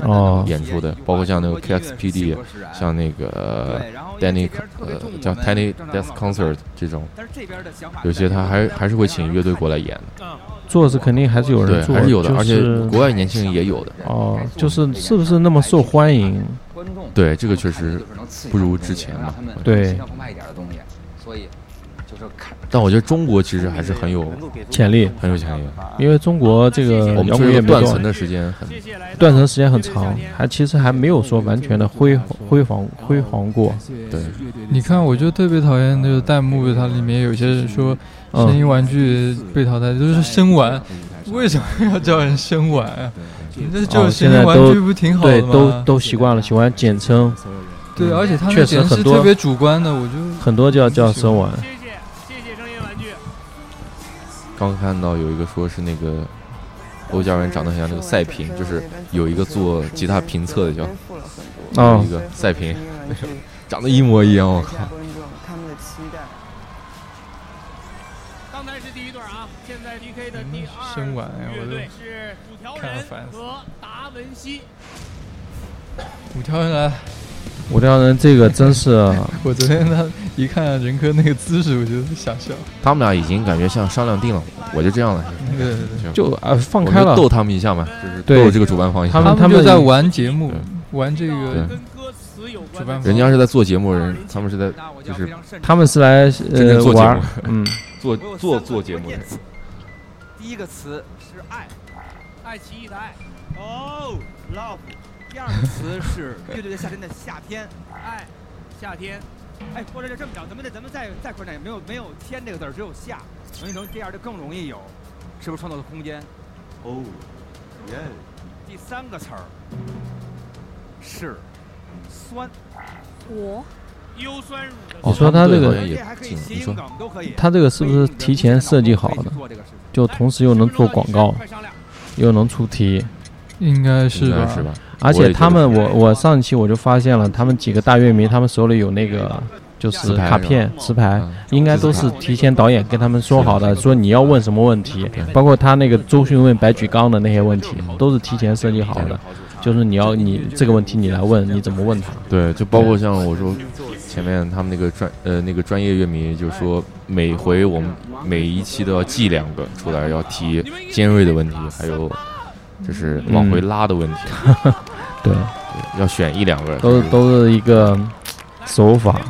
哦
演出的，包括像那个 KXPD，像那个 Danny 呃叫 Tiny Death Concert 这种，有些他还还是会请乐队过来演的。
做是肯定还是有人
对，
做，
还是有的，而且国外年轻人也有的。
哦，就是是不是那么受欢迎？
对，这个确实不如之前嘛。
对
澎湃一点的东西，所以就是看。
但我觉得中国其实还是很有
潜力，
很有潜力。
因为中国这个
我们确实断层的时间很，
断层时间很长，还其实还没有说完全的辉辉煌辉煌过。
对，
你看，我就特别讨厌就是弹幕，它里面有些人说
嗯
声音玩具被淘汰，就是生玩，为什么要叫人生玩啊？你这就
现在都
玩具不挺好
对
的吗？
都都习惯了，喜欢简称。
对，而且他
确
那
实很多
特别主观的，我就
很多叫叫声玩具。
刚看到有一个说是那个欧家人长得很像那个赛评，就是有一个做吉他评测的叫，赛评，长得一模一样，我靠。
他们的期待。
刚才是第一对啊，现在 PK 的第二
生玩呀，我
乐队
都
是五条和达文西。
五条人来，
五条人这个真是，
我昨天他一看任科那个姿势，我就想笑。
他们俩已经感觉像商量定了，我就这样了。
对对对
就啊放开了
逗他们一下嘛，就是
对
逗这个主办方一下。
他们
他们在玩节目，玩这个
对
主办方。
人家是在做节目，人他们是在就是
他们是来
正
呃玩
做节目，
嗯，
做做做节目的人。
第一个词，love。第二个词是乐队的夏天的夏天，
爱，夏天。
哎，或者就这么着，咱们得咱们再再扩展，没有没有天这个字儿，只有夏，容易成这样就更容易有，是不是创造的空间？
哦，耶。
第三个词儿是酸，
我优酸乳的
你说他这个
这还可以谐音梗都可以。
他这个是不是提前设计好的？就同时又能做广告，又能出题，
应该是吧？
是吧？
而且他们，我我上一期我就发现了，他们几个大乐迷，他们手里有那个就是卡片、磁牌，应该都是提前导演跟他们说好的，说你要问什么问题，包括他那个周迅问白举纲的那些问题，都是提前设计好的，就是你要你这个问题你来问，你怎么问他？
对，就包括像我说前面他们那个专呃那个专业乐迷就说，每回我们每一期都要记两个出来，要提尖锐的问题，还有就是往回拉的问题。
对，
要选一两个，
都都是一个手法，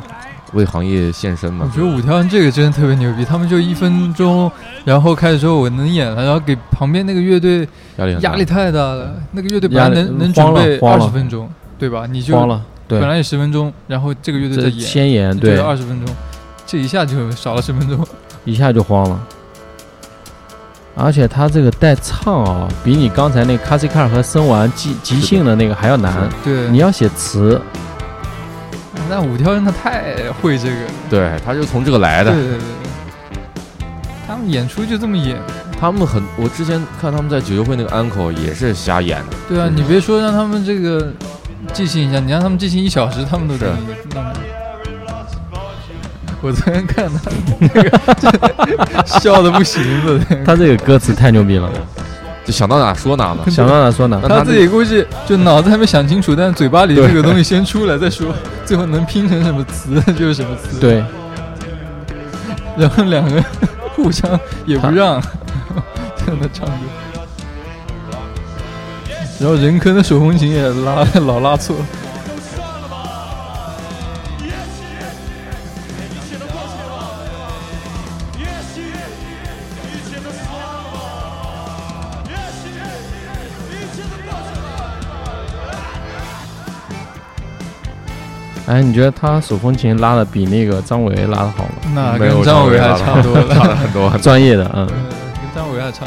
为行业献身嘛。
我觉得五条人这个真的特别牛逼，他们就一分钟，然后开始说我能演了，然后给旁边那个乐队
压力
压力太大了。那个乐队本来能能准备二十分钟，对吧？你就
慌了，对，
本来有十分钟，然后这个乐队在演，
先演对
二十分钟，这一下就少了十分钟，
一下就慌了。而且他这个带唱啊，比你刚才那卡西卡尔和生完即即兴的那个还要难。
对，
你要写词。
那五条人他太会这个，
对，他就从这个来的。
对对对，他们演出就这么演。
他们很，我之前看他们在九九会那个安口也是瞎演的。
对啊，你别说让他们这个即兴一下，你让他们即兴一小时，他们都能弄。我昨天看他那个笑的不行了，
他这个歌词太牛逼了，
就想到哪说哪了，
想到哪说哪。
他自己估计就脑子还没想清楚，但嘴巴里这个东西先出来再说，最后能拼成什么词 就是什么词。
对。
然后两个人互相也不让，在那唱歌。然后任坑的手风琴也拉老拉错。
哎，你觉得他手风琴拉的比那个张伟拉的好吗？
那 跟张伟还差不多，
差了很多，
专业的，嗯。
跟张伟还差。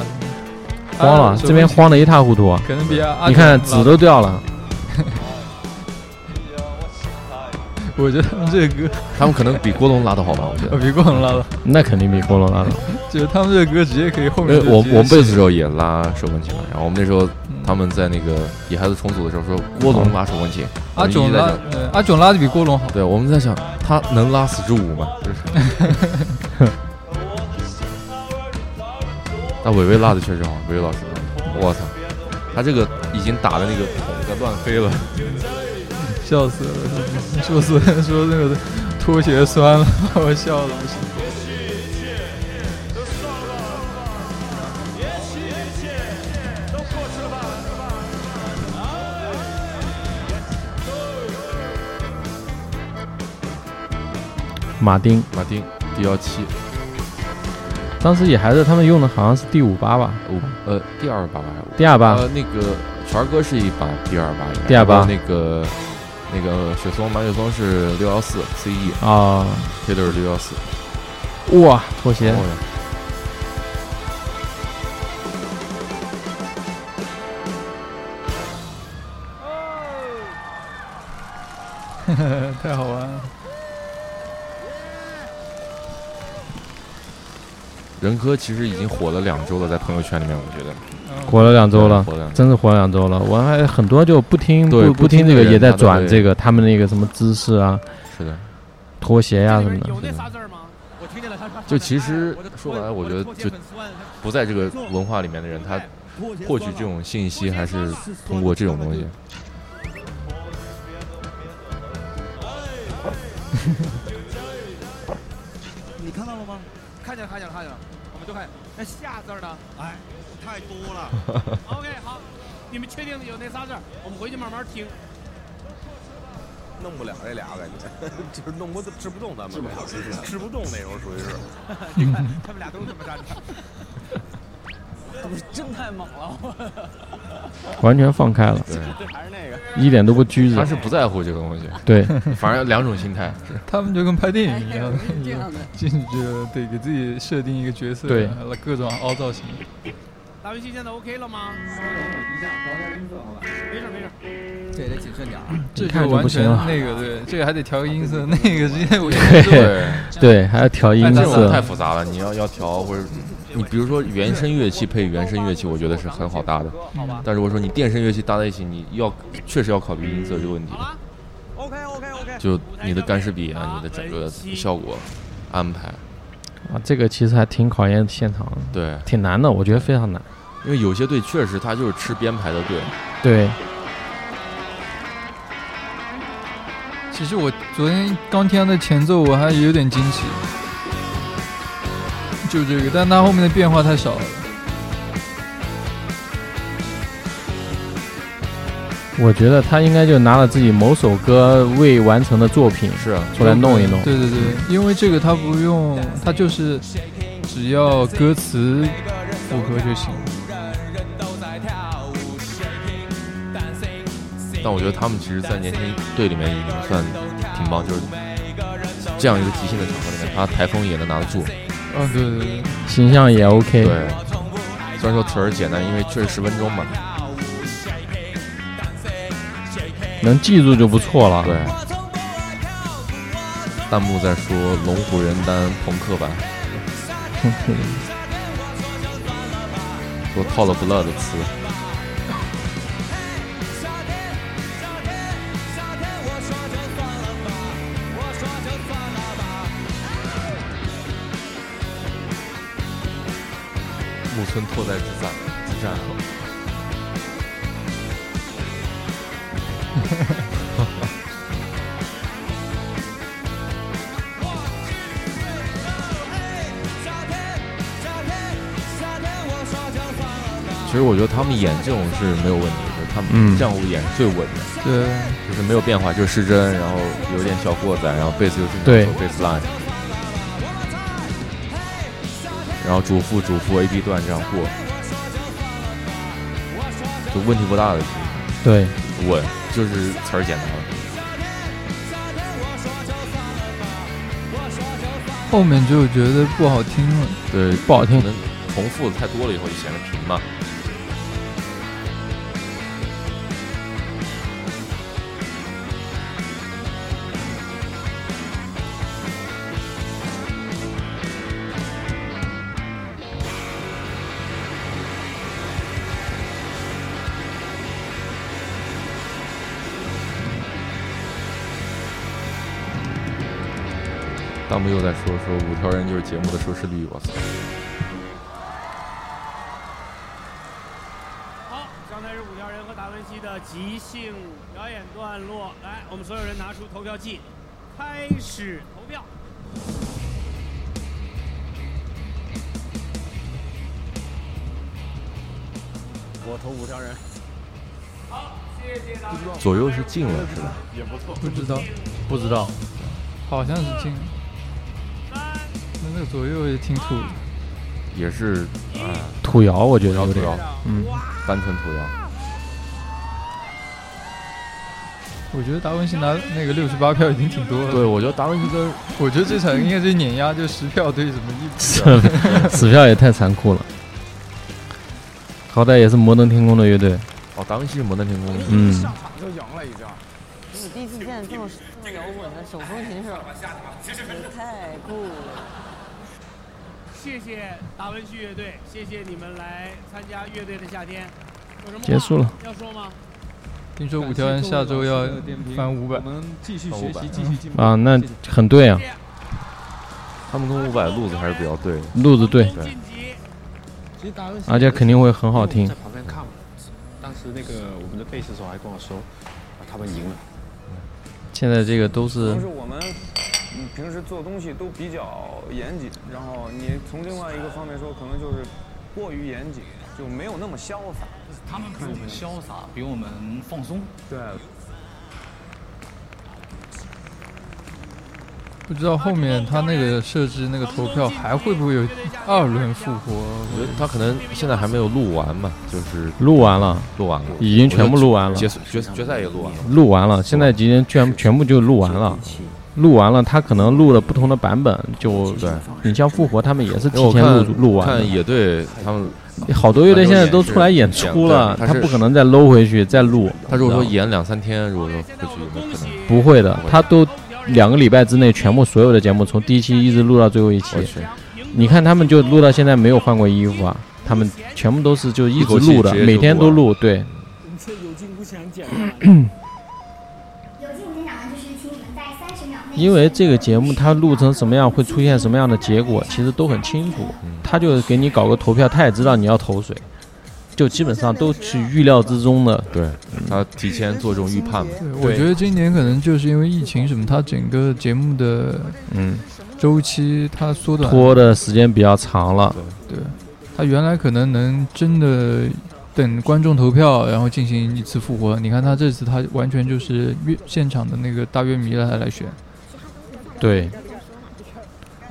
慌了，这边慌的一塌糊涂。
可能比阿
你看纸都掉了。
我觉得他们这个歌，
他们可能比郭龙拉的好吧？我觉得
比郭龙拉的，
那肯定比郭龙拉的。
就是他们这个歌直接可以后面。
我我们贝斯时候也拉手风琴了，然后我们那时候他们在那个野孩子重组的时候说郭龙拉手风琴，
阿囧拉，阿囧拉的比郭龙好。
对，我们在想他能拉四支舞吗？就是。那伟伟拉的确实好，伟伟老师，我操，他这个已经打的那个桶在乱飞 了。
笑死了！说说说那个拖鞋酸了，把 我笑的不行。
马丁，
马丁 D 幺七，
当时野孩子他们用的好像是 D 五八吧？
五呃第二八吧？
第二八？
呃那个权哥是一把第二八，
第二八
那个。那个雪松马雪松是六幺四 CE
啊，
贴的是六幺四。
哇，拖鞋！
太好玩了！
任科其实已经火了两周了，在朋友圈里面，我觉得。
火了两周了，真是火了两周了。我还很多就不听不
不
听这个，也在转这个他们那个什么姿势啊，
是的，
拖鞋呀什么的。
就其实说白了，我觉得就不在这个文化里面的人，他获取这种信息还是通过这种东西。
你看到了吗？看见了，看见了，看见了。我们都看那下字呢？哎。太多了。OK，好，你们确定有那仨字？我们回去慢慢听。
弄不了这俩感觉，就是弄不治不动咱们，治不了，治不动那种属于是。
你看他们俩都这么站着，真太猛了，
完全放开了，
对，还是那个，
一点都不拘着，
他是不在乎这个东西，
对，
反正两种心态，
他们就跟拍电影一样 的，进去对，给自己设定一个角色，
对，
各种凹造型。
大飞机现在 OK 了吗？一下，调下音色，好吧？没事没事。
对，得谨慎点啊。
这
就
完全
不行了。
那个对，这个还得调个音色，那个直接我
对
对，还要调音
哎这太复杂了，你要要调或者你比如说原声乐器配原声乐器，我觉得是很好搭的。但如果说你电声乐器搭在一起，你要确实要考虑音色这个问题。
OK OK OK。
就你的干湿比啊，你的整个效果安排，
啊，这个其实还挺考验现场的，
对，
挺难的，我觉得非常难。
因为有些队确实他就是吃编排的队。
对，
其实我昨天刚听他的前奏，我还有点惊喜，就这个，但他后面的变化太少了。
我觉得他应该就拿了自己某首歌未完成的作品
是啊
出来弄一弄。
对对对，因为这个他不用，他就是只要歌词符合就行。
但我觉得他们其实，在年轻队里面已经算挺棒，就是这样一个即兴的场合里面，他台风也能拿得住。
嗯，对对对，
形象也 OK。
对，虽然说词儿简单，因为确实十分钟嘛。
能记住就不错了。
对。弹幕在说“龙虎人丹朋克版”，说套了不乐的词。木村拓哉之战之战。其实我觉得他们演这种是没有问题的，他
嗯
们这样演是最稳的。
对，
就是没有变化，就是失真，然后有点小过载，然后贝斯又是
对
贝斯 line，然后主副主副 A B 段这样过，就问题不大的。
对，
稳就是词儿简单了。
后面就觉得不好听了。
对，
不好听
可能重复的太多了以后就显得平嘛。弹幕又在说说五条人就是节目的收视率，我操！
好，刚才是五条人和达文西的即兴表演段落。来，我们所有人拿出投票器，开始投票。
我投五条人。
好，谢谢大家。
左右是进了是吧？
也不错。
不知道，
不知道，
好像是进。那那个左右也挺土的。
也是啊，
土窑我觉得有点
土窑，
嗯，
单纯土窑。
我觉得达文西拿那个六十八票已经挺多了。
对，我觉得达文西跟
我觉得这场应该是碾压，就十票对什么一
死 票也太残酷了。好歹也是摩登天空的乐队。
哦，达文西是摩登天空的。
嗯。
上场就赢了已经。
你第一次见这么这么摇滚的手风琴手，太酷了。
谢谢达文西乐队，谢谢你们来参加乐队的夏天。有什么
结束了
要说吗？
听说五条人下周要翻五百，
我们继续学习，继续进步。
啊，那很对啊。
他们跟五百路子还是比较对的。
路子对，
对。
而且肯定会很好听
在旁边看嘛，当时那个我们的贝斯手还跟我说，啊，他们赢了。
现在这个都是
都是我们嗯平时做东西都比较严谨，然后你从另外一个方面说，可能就是过于严谨，就没有那么潇洒。
他们比我们潇洒，比我们放松。
对，
不知道后面他那个设置那个投票还会不会有二轮复活？
我觉得他可能现在还没有录完嘛，就是
录完了，
录完了，
已经全部录完了，
决决决赛也录完了，
录完了，现在已经全全部就录完了。录完了，他可能录了不同的版本，就
对。
你像复活，他们也是提前录录完的。
看野队他们
好多乐队现在都出来演出了，他
他
不可能再搂回去再录。
他如果说演两三天，如果说回去有没有可能？
不会的，他都两个礼拜之内全部所有的节目从第一期一直录到最后一期。你看他们就录到现在没有换过衣服啊，他们全部都是就一直录的，每天都录。对，
这有惊无险简
因为这个节目它录成什么样，会出现什么样的结果，其实都很清楚。他就给你搞个投票，他也知道你要投谁，就基本上都是预料之中的。
对他提前做这种预判嘛。
对，我觉得今年可能就是因为疫情什么，它整个节目的
嗯
周期它缩短，
拖的时间比较长了。
对，它原来可能能真的等观众投票，然后进行一次复活。你看他这次他完全就是乐现场的那个大乐迷来来选，
对，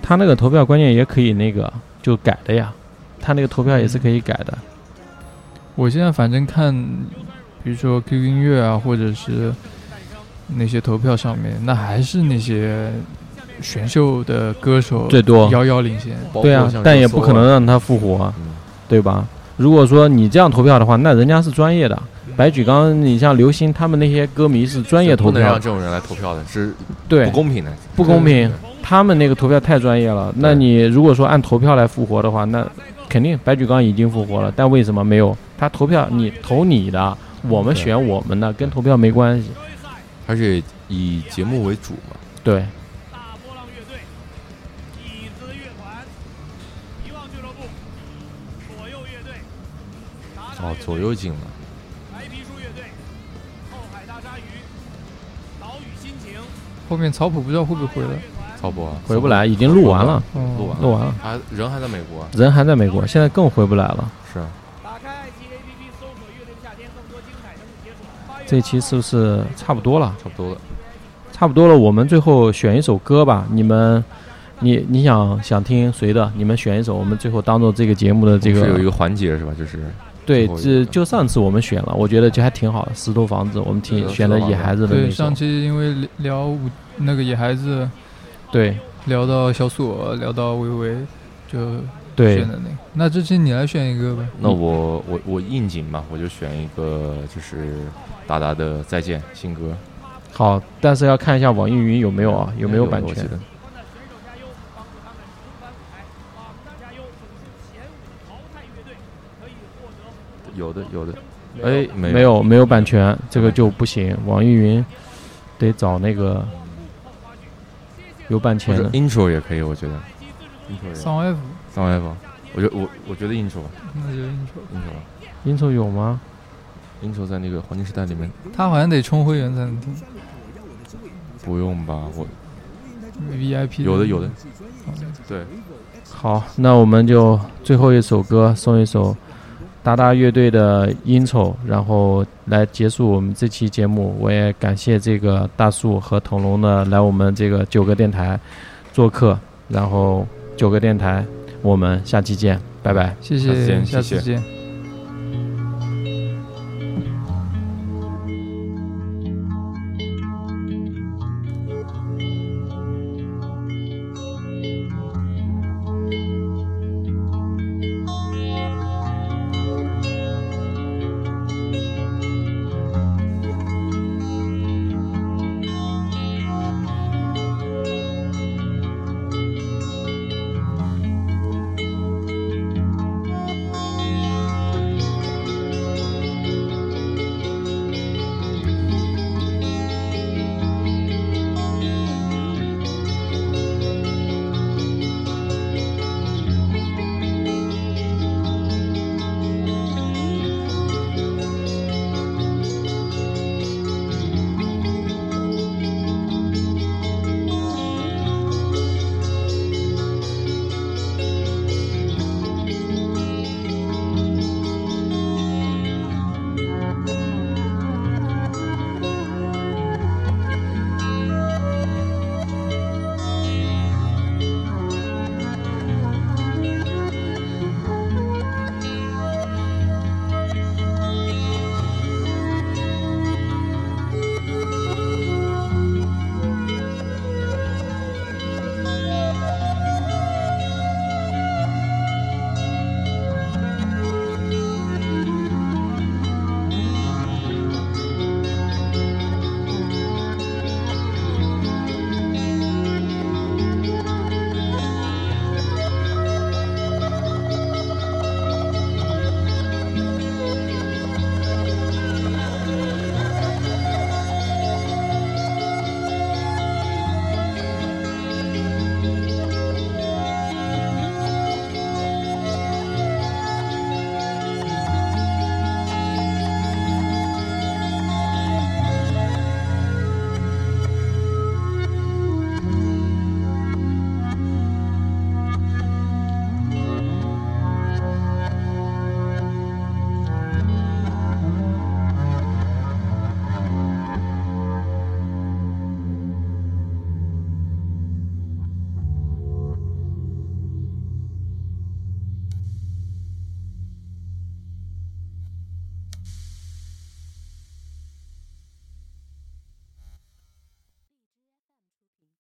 他那个投票关键也可以那个就改的呀，他那个投票也是可以改的。
我现在反正看，比如说 QQ 音乐啊，或者是那些投票上面，那还是那些选秀的歌手
最多
遥遥领先。
对啊，但也不可能让他复活啊，对吧？如果说你这样投票的话，那人家是专业的。白举纲，你像刘星他们那些歌迷是专业投票
不能让这种人来投票的，是
对
不公平的，
不公平。他们那个投票太专业了。那你如果说按投票来复活的话，那肯定白举纲已经复活了，但为什么没有？他投票你投你的，我们选我们的，跟投票没关系。
而且以节目为主嘛。
对，
哦，左右进了，
后面草谱不知道会不会回来。
曹普啊
回不来，已经录完了，
哦
录完
录完了，
还人还在美国啊，
人还在美国，现在更回不来了。
是啊，
这一期是不是差不多了？
差不多了。
差不多了，我们最后选一首歌吧。你们，你你想想听谁的？你们选一首，我们最后当做这个节目的这个
是有一个环节是吧？就是
对，这就上次我们选了，我觉得就还挺好的。石头房子，我们
挺
选的
石头房子
野孩子的
对，上，期因为聊五那个野孩子，
对
聊到小锁，聊到微微，就
对
选的那个。那这期你来选一个吧。
那我我我应景嘛，我就选一个就是达达的《再见》新歌，
好，但是要看一下网易云有没有啊，有没有版权
我记？得有的有的，哎，没
没有没有版权，这个就不行。网易云得找那个有版
或者
权的。
intro 也可以，我觉得。Intro 也。
桑 F，
桑 F，我觉得我我觉得 intro
那就 intro。
intro
intro 有吗
？intro 在那个黄金时代里面。
他好像得充会员才能听。
不用吧？我
VIP。
有的有的，对，
好，那我们就最后一首歌送一首达达乐队的《intro》，然后来结束我们这期节目。我也感谢这个大树和腾龙的来我们这个九个电台做客，然后九个电台，我们下期见，拜拜，
谢
下次
谢，
见谢谢
下次见。